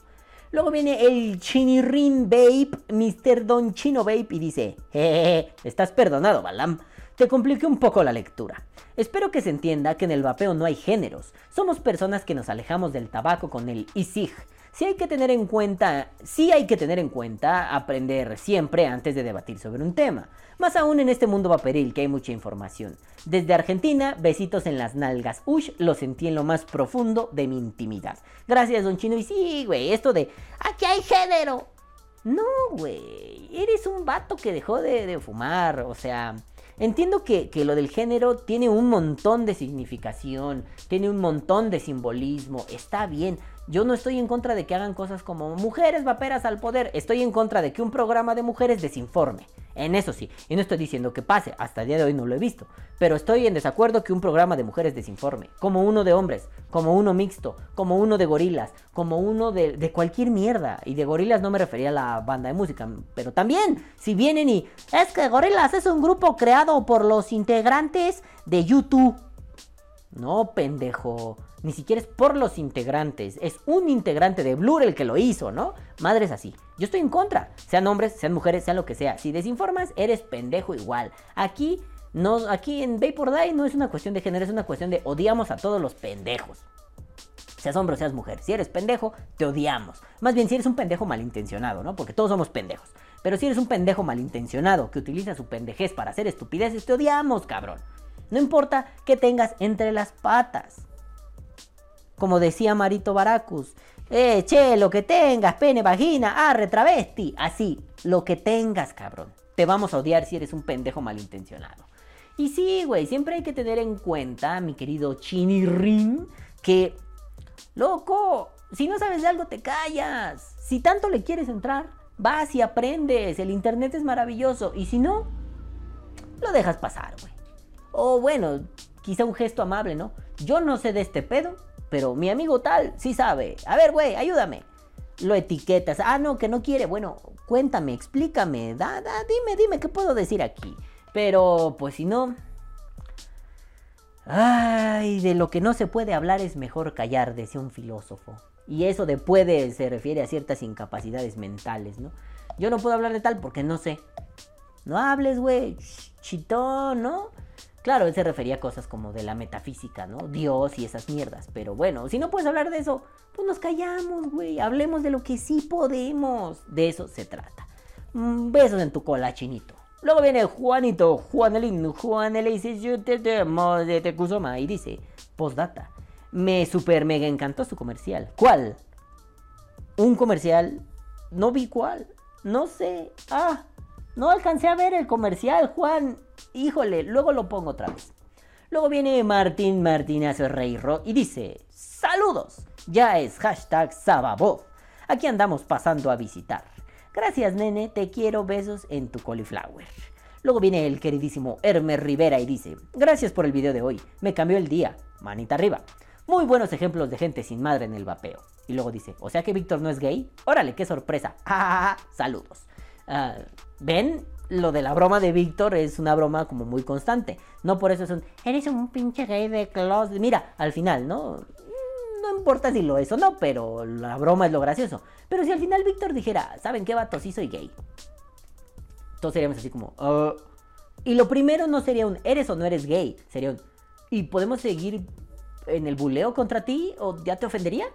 Luego viene el Chinirrin Babe, Mr. Don Chino Babe, y dice: Jejeje, estás perdonado, Balam. Te compliqué un poco la lectura. Espero que se entienda que en el vapeo no hay géneros. Somos personas que nos alejamos del tabaco con el ISIG. Sí hay que tener en cuenta, sí hay que tener en cuenta aprender siempre antes de debatir sobre un tema. Más aún en este mundo vaporil que hay mucha información. Desde Argentina, besitos en las nalgas. Ush, lo sentí en lo más profundo de mi intimidad. Gracias, don Chino. Y sí, güey, esto de aquí hay género. No, güey. Eres un vato que dejó de, de fumar. O sea, entiendo que, que, lo del género tiene un montón de significación. Tiene un montón de simbolismo. Está bien. Yo no estoy en contra de que hagan cosas como mujeres vaperas al poder. Estoy en contra de que un programa de mujeres desinforme. En eso sí. Y no estoy diciendo que pase. Hasta el día de hoy no lo he visto. Pero estoy en desacuerdo que un programa de mujeres desinforme. Como uno de hombres. Como uno mixto. Como uno de gorilas. Como uno de, de cualquier mierda. Y de gorilas no me refería a la banda de música. Pero también, si vienen y... Es que gorilas es un grupo creado por los integrantes de YouTube. No, pendejo. Ni siquiera es por los integrantes. Es un integrante de Blur el que lo hizo, ¿no? Madres así. Yo estoy en contra. Sean hombres, sean mujeres, sean lo que sea. Si desinformas, eres pendejo igual. Aquí, no, aquí en Vapor Die no es una cuestión de género, es una cuestión de odiamos a todos los pendejos. Seas hombre o seas mujer. Si eres pendejo, te odiamos. Más bien si eres un pendejo malintencionado, ¿no? Porque todos somos pendejos. Pero si eres un pendejo malintencionado que utiliza su pendejez para hacer estupideces, te odiamos, cabrón. No importa que tengas entre las patas. Como decía Marito Baracus. Eh, che, lo que tengas, pene, vagina, arre, travesti. Así, lo que tengas, cabrón. Te vamos a odiar si eres un pendejo malintencionado. Y sí, güey, siempre hay que tener en cuenta, mi querido Chinirrin, que, loco, si no sabes de algo te callas. Si tanto le quieres entrar, vas y aprendes. El internet es maravilloso. Y si no, lo dejas pasar, güey. O bueno, quizá un gesto amable, ¿no? Yo no sé de este pedo, pero mi amigo tal sí sabe. A ver, güey, ayúdame. Lo etiquetas. Ah, no, que no quiere. Bueno, cuéntame, explícame. Da, dime, dime, ¿qué puedo decir aquí? Pero, pues si no... Ay, de lo que no se puede hablar es mejor callar, decía un filósofo. Y eso de puede se refiere a ciertas incapacidades mentales, ¿no? Yo no puedo hablar de tal porque no sé. No hables, güey. Chitón, ¿no? Claro, él se refería a cosas como de la metafísica, ¿no? Dios y esas mierdas. Pero bueno, si no puedes hablar de eso, pues nos callamos, güey. Hablemos de lo que sí podemos. De eso se trata. Besos en tu cola, chinito. Luego viene Juanito, Juanelín, Juanele dice, yo te amo de Tecusoma. Y dice, postdata, me super mega encantó su comercial. ¿Cuál? Un comercial, no vi cuál, no sé. Ah, no alcancé a ver el comercial, Juan. Híjole, luego lo pongo otra vez. Luego viene Martín Martínez Reyro y dice, saludos, ya es hashtag Sababov. Aquí andamos pasando a visitar. Gracias, nene, te quiero, besos en tu cauliflower. Luego viene el queridísimo Hermes Rivera y dice, gracias por el video de hoy, me cambió el día, manita arriba. Muy buenos ejemplos de gente sin madre en el vapeo. Y luego dice, o sea que Víctor no es gay. Órale, qué sorpresa. Ah, saludos. ¿Ven? Lo de la broma de Víctor es una broma como muy constante. No por eso es un, eres un pinche gay de closet. Mira, al final, ¿no? no importa si lo es o no, pero la broma es lo gracioso. Pero si al final Víctor dijera, ¿saben qué vato? Sí soy gay. Todos seríamos así como, "Ah". Y lo primero no sería un, ¿eres o no eres gay? Sería un, ¿y podemos seguir en el buleo contra ti? ¿O ya te ofendería?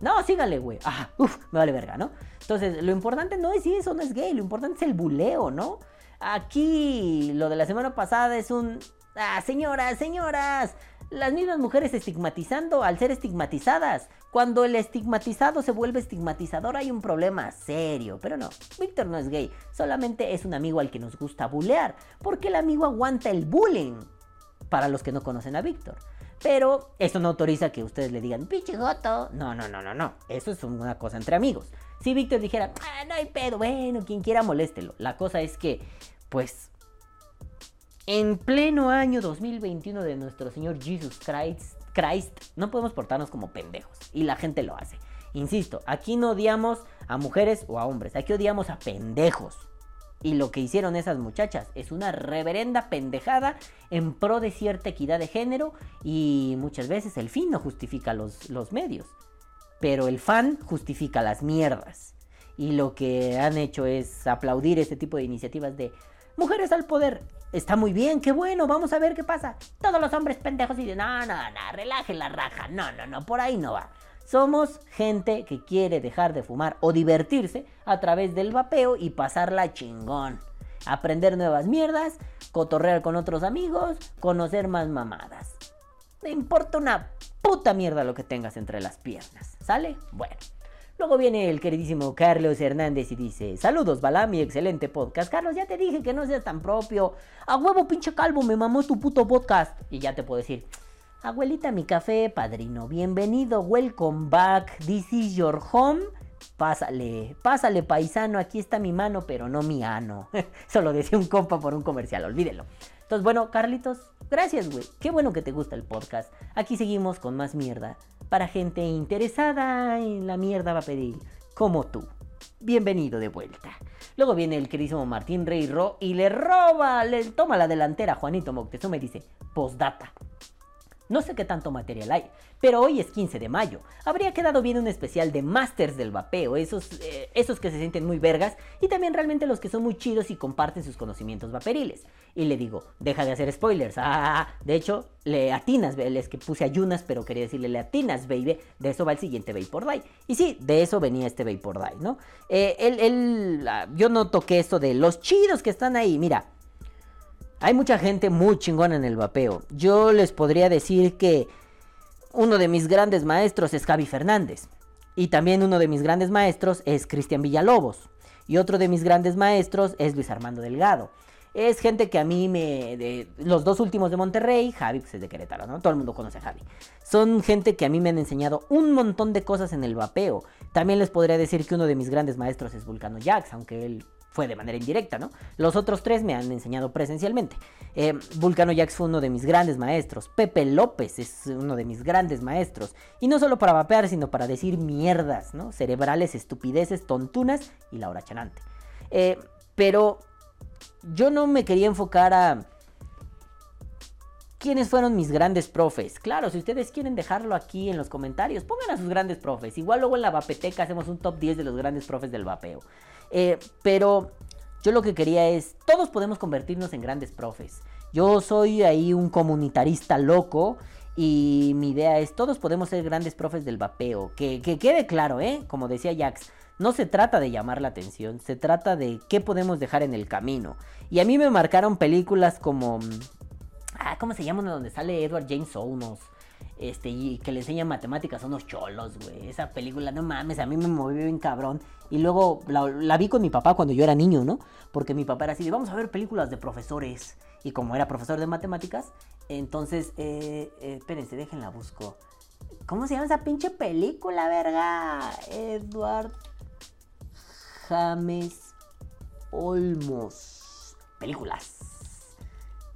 No, sígale, güey. Ah, uff, me vale verga, ¿no? Entonces, lo importante no es si eso no es gay, lo importante es el buleo, ¿no? Aquí, lo de la semana pasada es un... Ah, señoras, señoras, las mismas mujeres estigmatizando al ser estigmatizadas. Cuando el estigmatizado se vuelve estigmatizador hay un problema serio. Pero no, Víctor no es gay, solamente es un amigo al que nos gusta bulear. Porque el amigo aguanta el bullying. Para los que no conocen a Víctor. Pero eso no autoriza que ustedes le digan, pinche joto. No, no, no, no, no. Eso es una cosa entre amigos. Si Víctor dijera, ah, no hay pedo, bueno, quien quiera moléstelo. La cosa es que, pues, en pleno año 2021 de nuestro Señor Jesus Christ, Christ, no podemos portarnos como pendejos. Y la gente lo hace. Insisto, aquí no odiamos a mujeres o a hombres, aquí odiamos a pendejos. Y lo que hicieron esas muchachas es una reverenda pendejada en pro de cierta equidad de género y muchas veces el fin no justifica los, los medios. Pero el fan justifica las mierdas. Y lo que han hecho es aplaudir este tipo de iniciativas de mujeres al poder. Está muy bien, qué bueno, vamos a ver qué pasa. Todos los hombres pendejos y de no, no, no, relaje la raja. No, no, no, por ahí no va. Somos gente que quiere dejar de fumar o divertirse a través del vapeo y pasarla chingón. Aprender nuevas mierdas, cotorrear con otros amigos, conocer más mamadas. Me importa una puta mierda lo que tengas entre las piernas. ¿Sale? Bueno. Luego viene el queridísimo Carlos Hernández y dice, saludos Balami, excelente podcast. Carlos, ya te dije que no seas tan propio. A huevo pinche calvo, me mamó tu puto podcast. Y ya te puedo decir, abuelita mi café, padrino, bienvenido, welcome back, this is your home. Pásale, pásale paisano, aquí está mi mano, pero no mi ano. Solo decía un compa por un comercial, olvídelo. Entonces, bueno, Carlitos, gracias, güey. Qué bueno que te gusta el podcast. Aquí seguimos con más mierda para gente interesada en la mierda va a pedir, como tú. Bienvenido de vuelta. Luego viene el queridísimo Martín Rey Ro y le roba, le toma la delantera a Juanito Moctezuma y dice, postdata. No sé qué tanto material hay, pero hoy es 15 de mayo. Habría quedado bien un especial de Masters del Vapeo, esos, eh, esos que se sienten muy vergas y también realmente los que son muy chidos y comparten sus conocimientos vaperiles. Y le digo, deja de hacer spoilers. Ah, de hecho, le atinas, es que puse ayunas, pero quería decirle le atinas, baby. De eso va el siguiente Vapor Die. Y sí, de eso venía este Vapor Die, ¿no? Eh, él, ah, yo no toqué esto de los chidos que están ahí, mira. Hay mucha gente muy chingona en el vapeo. Yo les podría decir que uno de mis grandes maestros es Javi Fernández. Y también uno de mis grandes maestros es Cristian Villalobos. Y otro de mis grandes maestros es Luis Armando Delgado. Es gente que a mí me... Los dos últimos de Monterrey, Javi pues es de Querétaro, ¿no? Todo el mundo conoce a Javi. Son gente que a mí me han enseñado un montón de cosas en el vapeo. También les podría decir que uno de mis grandes maestros es Vulcano Jax, aunque él fue de manera indirecta, ¿no? Los otros tres me han enseñado presencialmente. Eh, Vulcano Jax fue uno de mis grandes maestros. Pepe López es uno de mis grandes maestros. Y no solo para vapear, sino para decir mierdas, ¿no? Cerebrales, estupideces, tontunas y la hora chanante. Eh, pero yo no me quería enfocar a... ¿Quiénes fueron mis grandes profes? Claro, si ustedes quieren dejarlo aquí en los comentarios, pongan a sus grandes profes. Igual luego en la vapeteca hacemos un top 10 de los grandes profes del vapeo. Eh, pero yo lo que quería es, todos podemos convertirnos en grandes profes. Yo soy ahí un comunitarista loco y mi idea es, todos podemos ser grandes profes del vapeo. Que, que quede claro, ¿eh? Como decía Jax, no se trata de llamar la atención, se trata de qué podemos dejar en el camino. Y a mí me marcaron películas como... Ah, ¿cómo se llama? Donde sale Edward James Olmos. Este, y que le enseñan matemáticas a unos cholos, güey. Esa película, no mames, a mí me movió bien cabrón. Y luego la, vi con mi papá cuando yo era niño, ¿no? Porque mi papá era así, vamos a ver películas de profesores. Y como era profesor de matemáticas, entonces, eh, eh, espérense, déjenla busco. ¿Cómo se llama esa pinche película, verga? Edward James Olmos. Películas.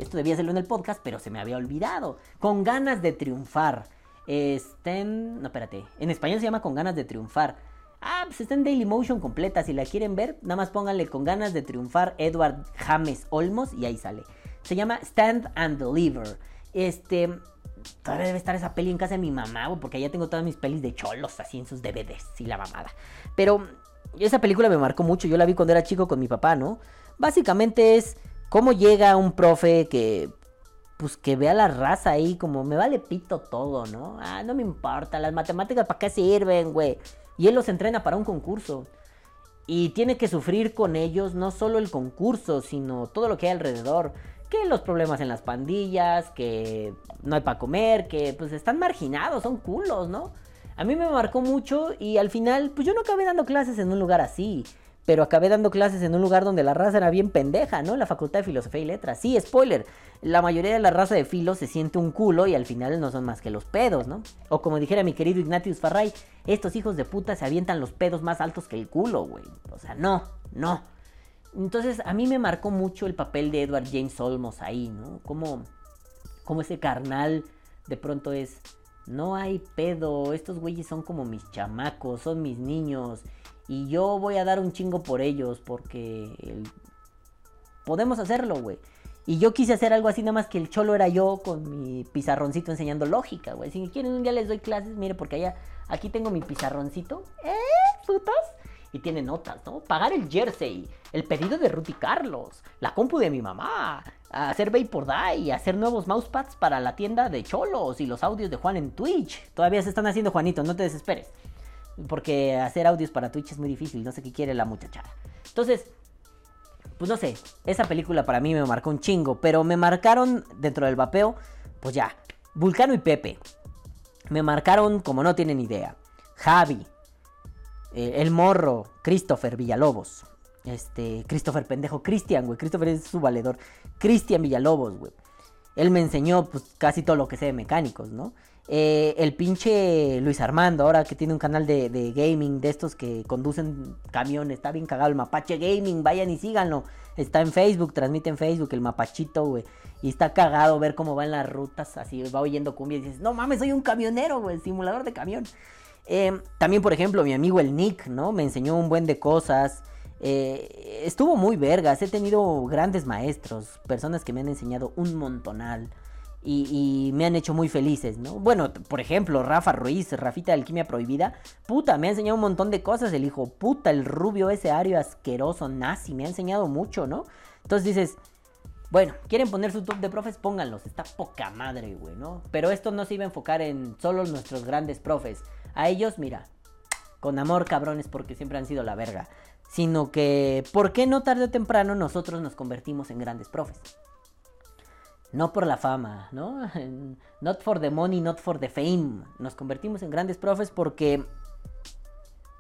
Esto debía hacerlo en el podcast, pero se me había olvidado. Con ganas de triunfar. Estén. No, espérate. En español se llama Con ganas de triunfar. Ah, pues está en Dailymotion completa. Si la quieren ver, nada más pónganle Con ganas de triunfar Edward James Olmos y ahí sale. Se llama Stand and Deliver. Este. todavía debe estar esa peli en casa de mi mamá, porque allá tengo todas mis pelis de cholos así en sus DVDs y la mamada. Pero esa película me marcó mucho, yo la vi cuando era chico con mi papá, ¿no? Básicamente es cómo llega un profe que pues que vea la raza ahí como me vale pito todo, ¿no? Ah, no me importa, las matemáticas para qué sirven, güey. Y él los entrena para un concurso. Y tiene que sufrir con ellos no solo el concurso, sino todo lo que hay alrededor. Que los problemas en las pandillas, que no hay para comer, que pues están marginados, son culos, ¿no? A mí me marcó mucho y al final, pues yo no acabé dando clases en un lugar así pero acabé dando clases en un lugar donde la raza era bien pendeja, ¿no? La Facultad de Filosofía y Letras. Sí, spoiler, la mayoría de la raza de filo se siente un culo y al final no son más que los pedos, ¿no? O como dijera mi querido Ignatius Farray, estos hijos de puta se avientan los pedos más altos que el culo, güey. O sea, no, no. Entonces a mí me marcó mucho el papel de Edward James Olmos ahí, ¿no? Como, como ese carnal de pronto es, no hay pedo, estos güeyes son como mis chamacos, son mis niños y yo voy a dar un chingo por ellos porque podemos hacerlo, güey. Y yo quise hacer algo así, nada más que el cholo era yo con mi pizarroncito enseñando lógica, güey. Si quieren un día les doy clases, mire, porque allá, aquí tengo mi pizarroncito. ¿Eh, putos? Y tiene notas, ¿no? Pagar el jersey, el pedido de Ruth y Carlos, la compu de mi mamá, hacer Vapor Die, hacer nuevos mousepads para la tienda de cholos y los audios de Juan en Twitch. Todavía se están haciendo, Juanito, no te desesperes. Porque hacer audios para Twitch es muy difícil, no sé qué quiere la muchachada. Entonces, pues no sé, esa película para mí me marcó un chingo, pero me marcaron dentro del vapeo, pues ya, Vulcano y Pepe. Me marcaron como no tienen idea. Javi, eh, El Morro, Christopher Villalobos. Este, Christopher pendejo, Cristian, güey. Christopher es su valedor. Cristian Villalobos, güey. Él me enseñó pues casi todo lo que sé de mecánicos, ¿no? Eh, el pinche Luis Armando, ahora que tiene un canal de, gaming de estos que conducen camiones, está bien cagado el Mapache Gaming, vayan y síganlo. Está en Facebook, transmite en Facebook el Mapachito, güey. Y está cagado ver cómo va en las rutas, así va oyendo cumbia y dices, no mames, soy un camionero, güey, simulador de camión. Eh, también, por ejemplo, mi amigo el Nick, ¿no? Me enseñó un buen de cosas. Eh, estuvo muy vergas, he tenido grandes maestros, personas que me han enseñado un montonal y, me han hecho muy felices, ¿no? Bueno, por ejemplo, Rafa Ruiz, Rafita de Alquimia Prohibida, puta, me ha enseñado un montón de cosas, el hijo puta, el rubio ese ario asqueroso, nazi, me ha enseñado mucho, ¿no? Entonces dices, bueno, quieren poner su top de profes, pónganlos, está poca madre, güey, ¿no? Pero esto no se iba a enfocar en solo nuestros grandes profes, a ellos, mira, con amor cabrones porque siempre han sido la verga, sino que, ¿por qué no tarde o temprano nosotros nos convertimos en grandes profes? No por la fama, ¿no? Not for the money, not for the fame. Nos convertimos en grandes profes porque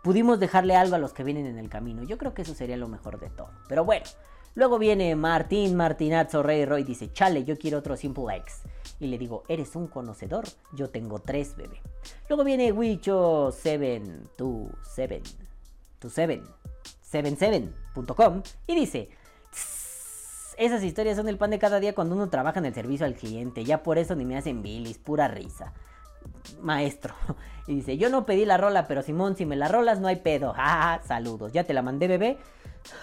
pudimos dejarle algo a los que vienen en el camino. Yo creo que eso sería lo mejor de todo. Pero bueno, luego viene Martín Martinazo Rey Roy dice, chale, yo quiero otro Simple X. Y le digo, eres un conocedor, yo tengo tres, bebé. Luego viene Wicho 7, tu 7, tu 7, 77.com y dice, esas historias son el pan de cada día cuando uno trabaja en el servicio al cliente. Ya por eso ni me hacen bilis, pura risa. Maestro. Y dice, yo no pedí la rola, pero Simón, si me la rolas no hay pedo. Ah, saludos. Ya te la mandé, bebé.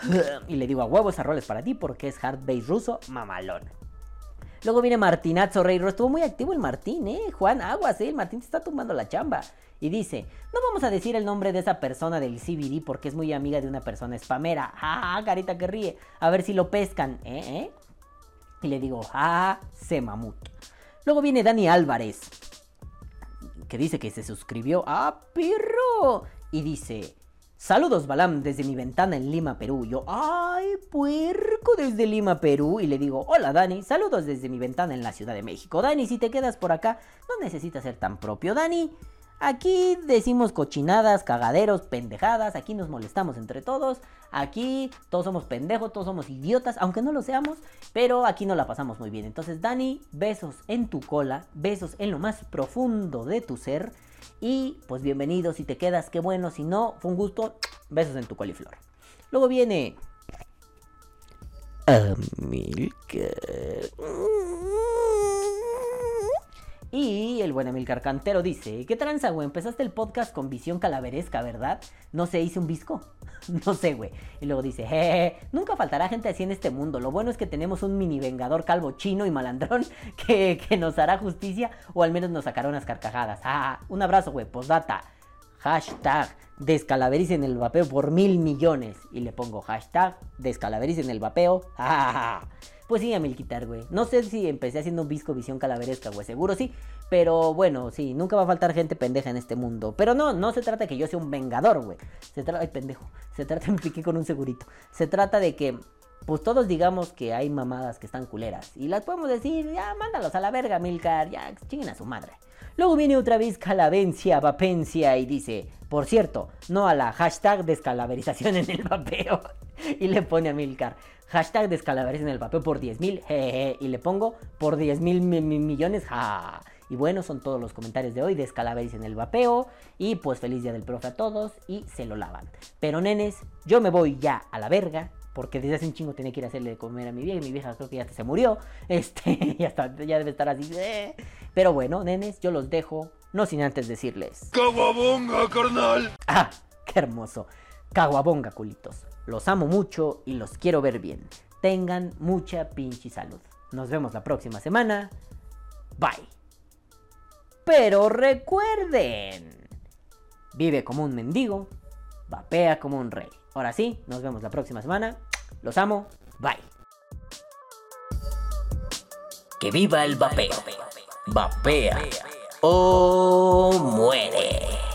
Y le digo, a huevo esa rola es para ti porque es hard bass ruso, mamalón. Luego viene Martinazo Rey. Estuvo muy activo el Martín, ¿eh? Juan Aguas, ¿eh? El Martín te está tumbando la chamba. Y dice, no vamos a decir el nombre de esa persona del CBD porque es muy amiga de una persona spamera. Ja, carita que ríe. A ver si lo pescan, ¿eh? ¿eh? Y le digo, ja, se mamut. Luego viene Dani Álvarez, que dice que se suscribió a Pirro. Y dice, saludos Balam desde mi ventana en Lima, Perú. Yo, ay, puerco desde Lima, Perú. Y le digo, hola Dani, saludos desde mi ventana en la Ciudad de México. Dani, si te quedas por acá, no necesitas ser tan propio. Dani, Aquí decimos cochinadas, cagaderos, pendejadas, aquí nos molestamos entre todos, aquí todos somos pendejos, todos somos idiotas, aunque no lo seamos, pero aquí nos la pasamos muy bien. Entonces, Dani, besos en tu cola, besos en lo más profundo de tu ser y pues bienvenido si te quedas, qué bueno, si no, fue un gusto, besos en tu coliflor. Luego viene... Amilcar. Y el buen Emilcar Cantero dice, ¿qué tranza, güey? Empezaste el podcast con visión calaveresca, ¿verdad? No se hice un visco. no sé, güey. Y luego dice, jeje, nunca faltará gente así en este mundo. Lo bueno es que tenemos un mini vengador calvo chino y malandrón que, que nos hará justicia o al menos nos sacará unas carcajadas. Ah, un abrazo, güey. Postdata. Hashtag descalavericen el vapeo por mil millones. Y le pongo hashtag descalavericen el vapeo. Ah, pues sí, a quitar, güey. No sé si empecé haciendo un visco visión calaveresca, güey. Seguro sí. Pero bueno, sí, nunca va a faltar gente pendeja en este mundo. Pero no, no se trata de que yo sea un vengador, güey. Se trata. Ay, pendejo. Se trata, me piqué con un segurito. Se trata de que. Pues todos digamos que hay mamadas que están culeras. Y las podemos decir, ya, mándalos a la verga, Milcar. Ya, chinguen a su madre. Luego viene otra vez Calavencia, Vapencia y dice, por cierto, no a la hashtag descalaverización en el vapeo. Y le pone a Milcar, hashtag descalaverización en el vapeo por 10 mil, y le pongo por 10 mil millones, ja. Y bueno, son todos los comentarios de hoy. Descalavericen el vapeo. Y pues feliz día del profe a todos. Y se lo lavan. Pero nenes, yo me voy ya a la verga. Porque desde hace un chingo tenía que ir a hacerle de comer a mi vieja. Y mi vieja creo que ya se murió. Este, ya, está, ya debe estar así. eh. Pero bueno, nenes, yo los dejo. No sin antes decirles. ¡Caguabonga, carnal! ¡Ah! ¡Qué hermoso! Caguabonga, culitos. Los amo mucho y los quiero ver bien. Tengan mucha pinche salud. Nos vemos la próxima semana. Bye. Pero recuerden. Vive como un mendigo. Vapea como un rey. Ahora sí, nos vemos la próxima semana. Los amo. Bye. Que viva el vapeo. Vapea o muere.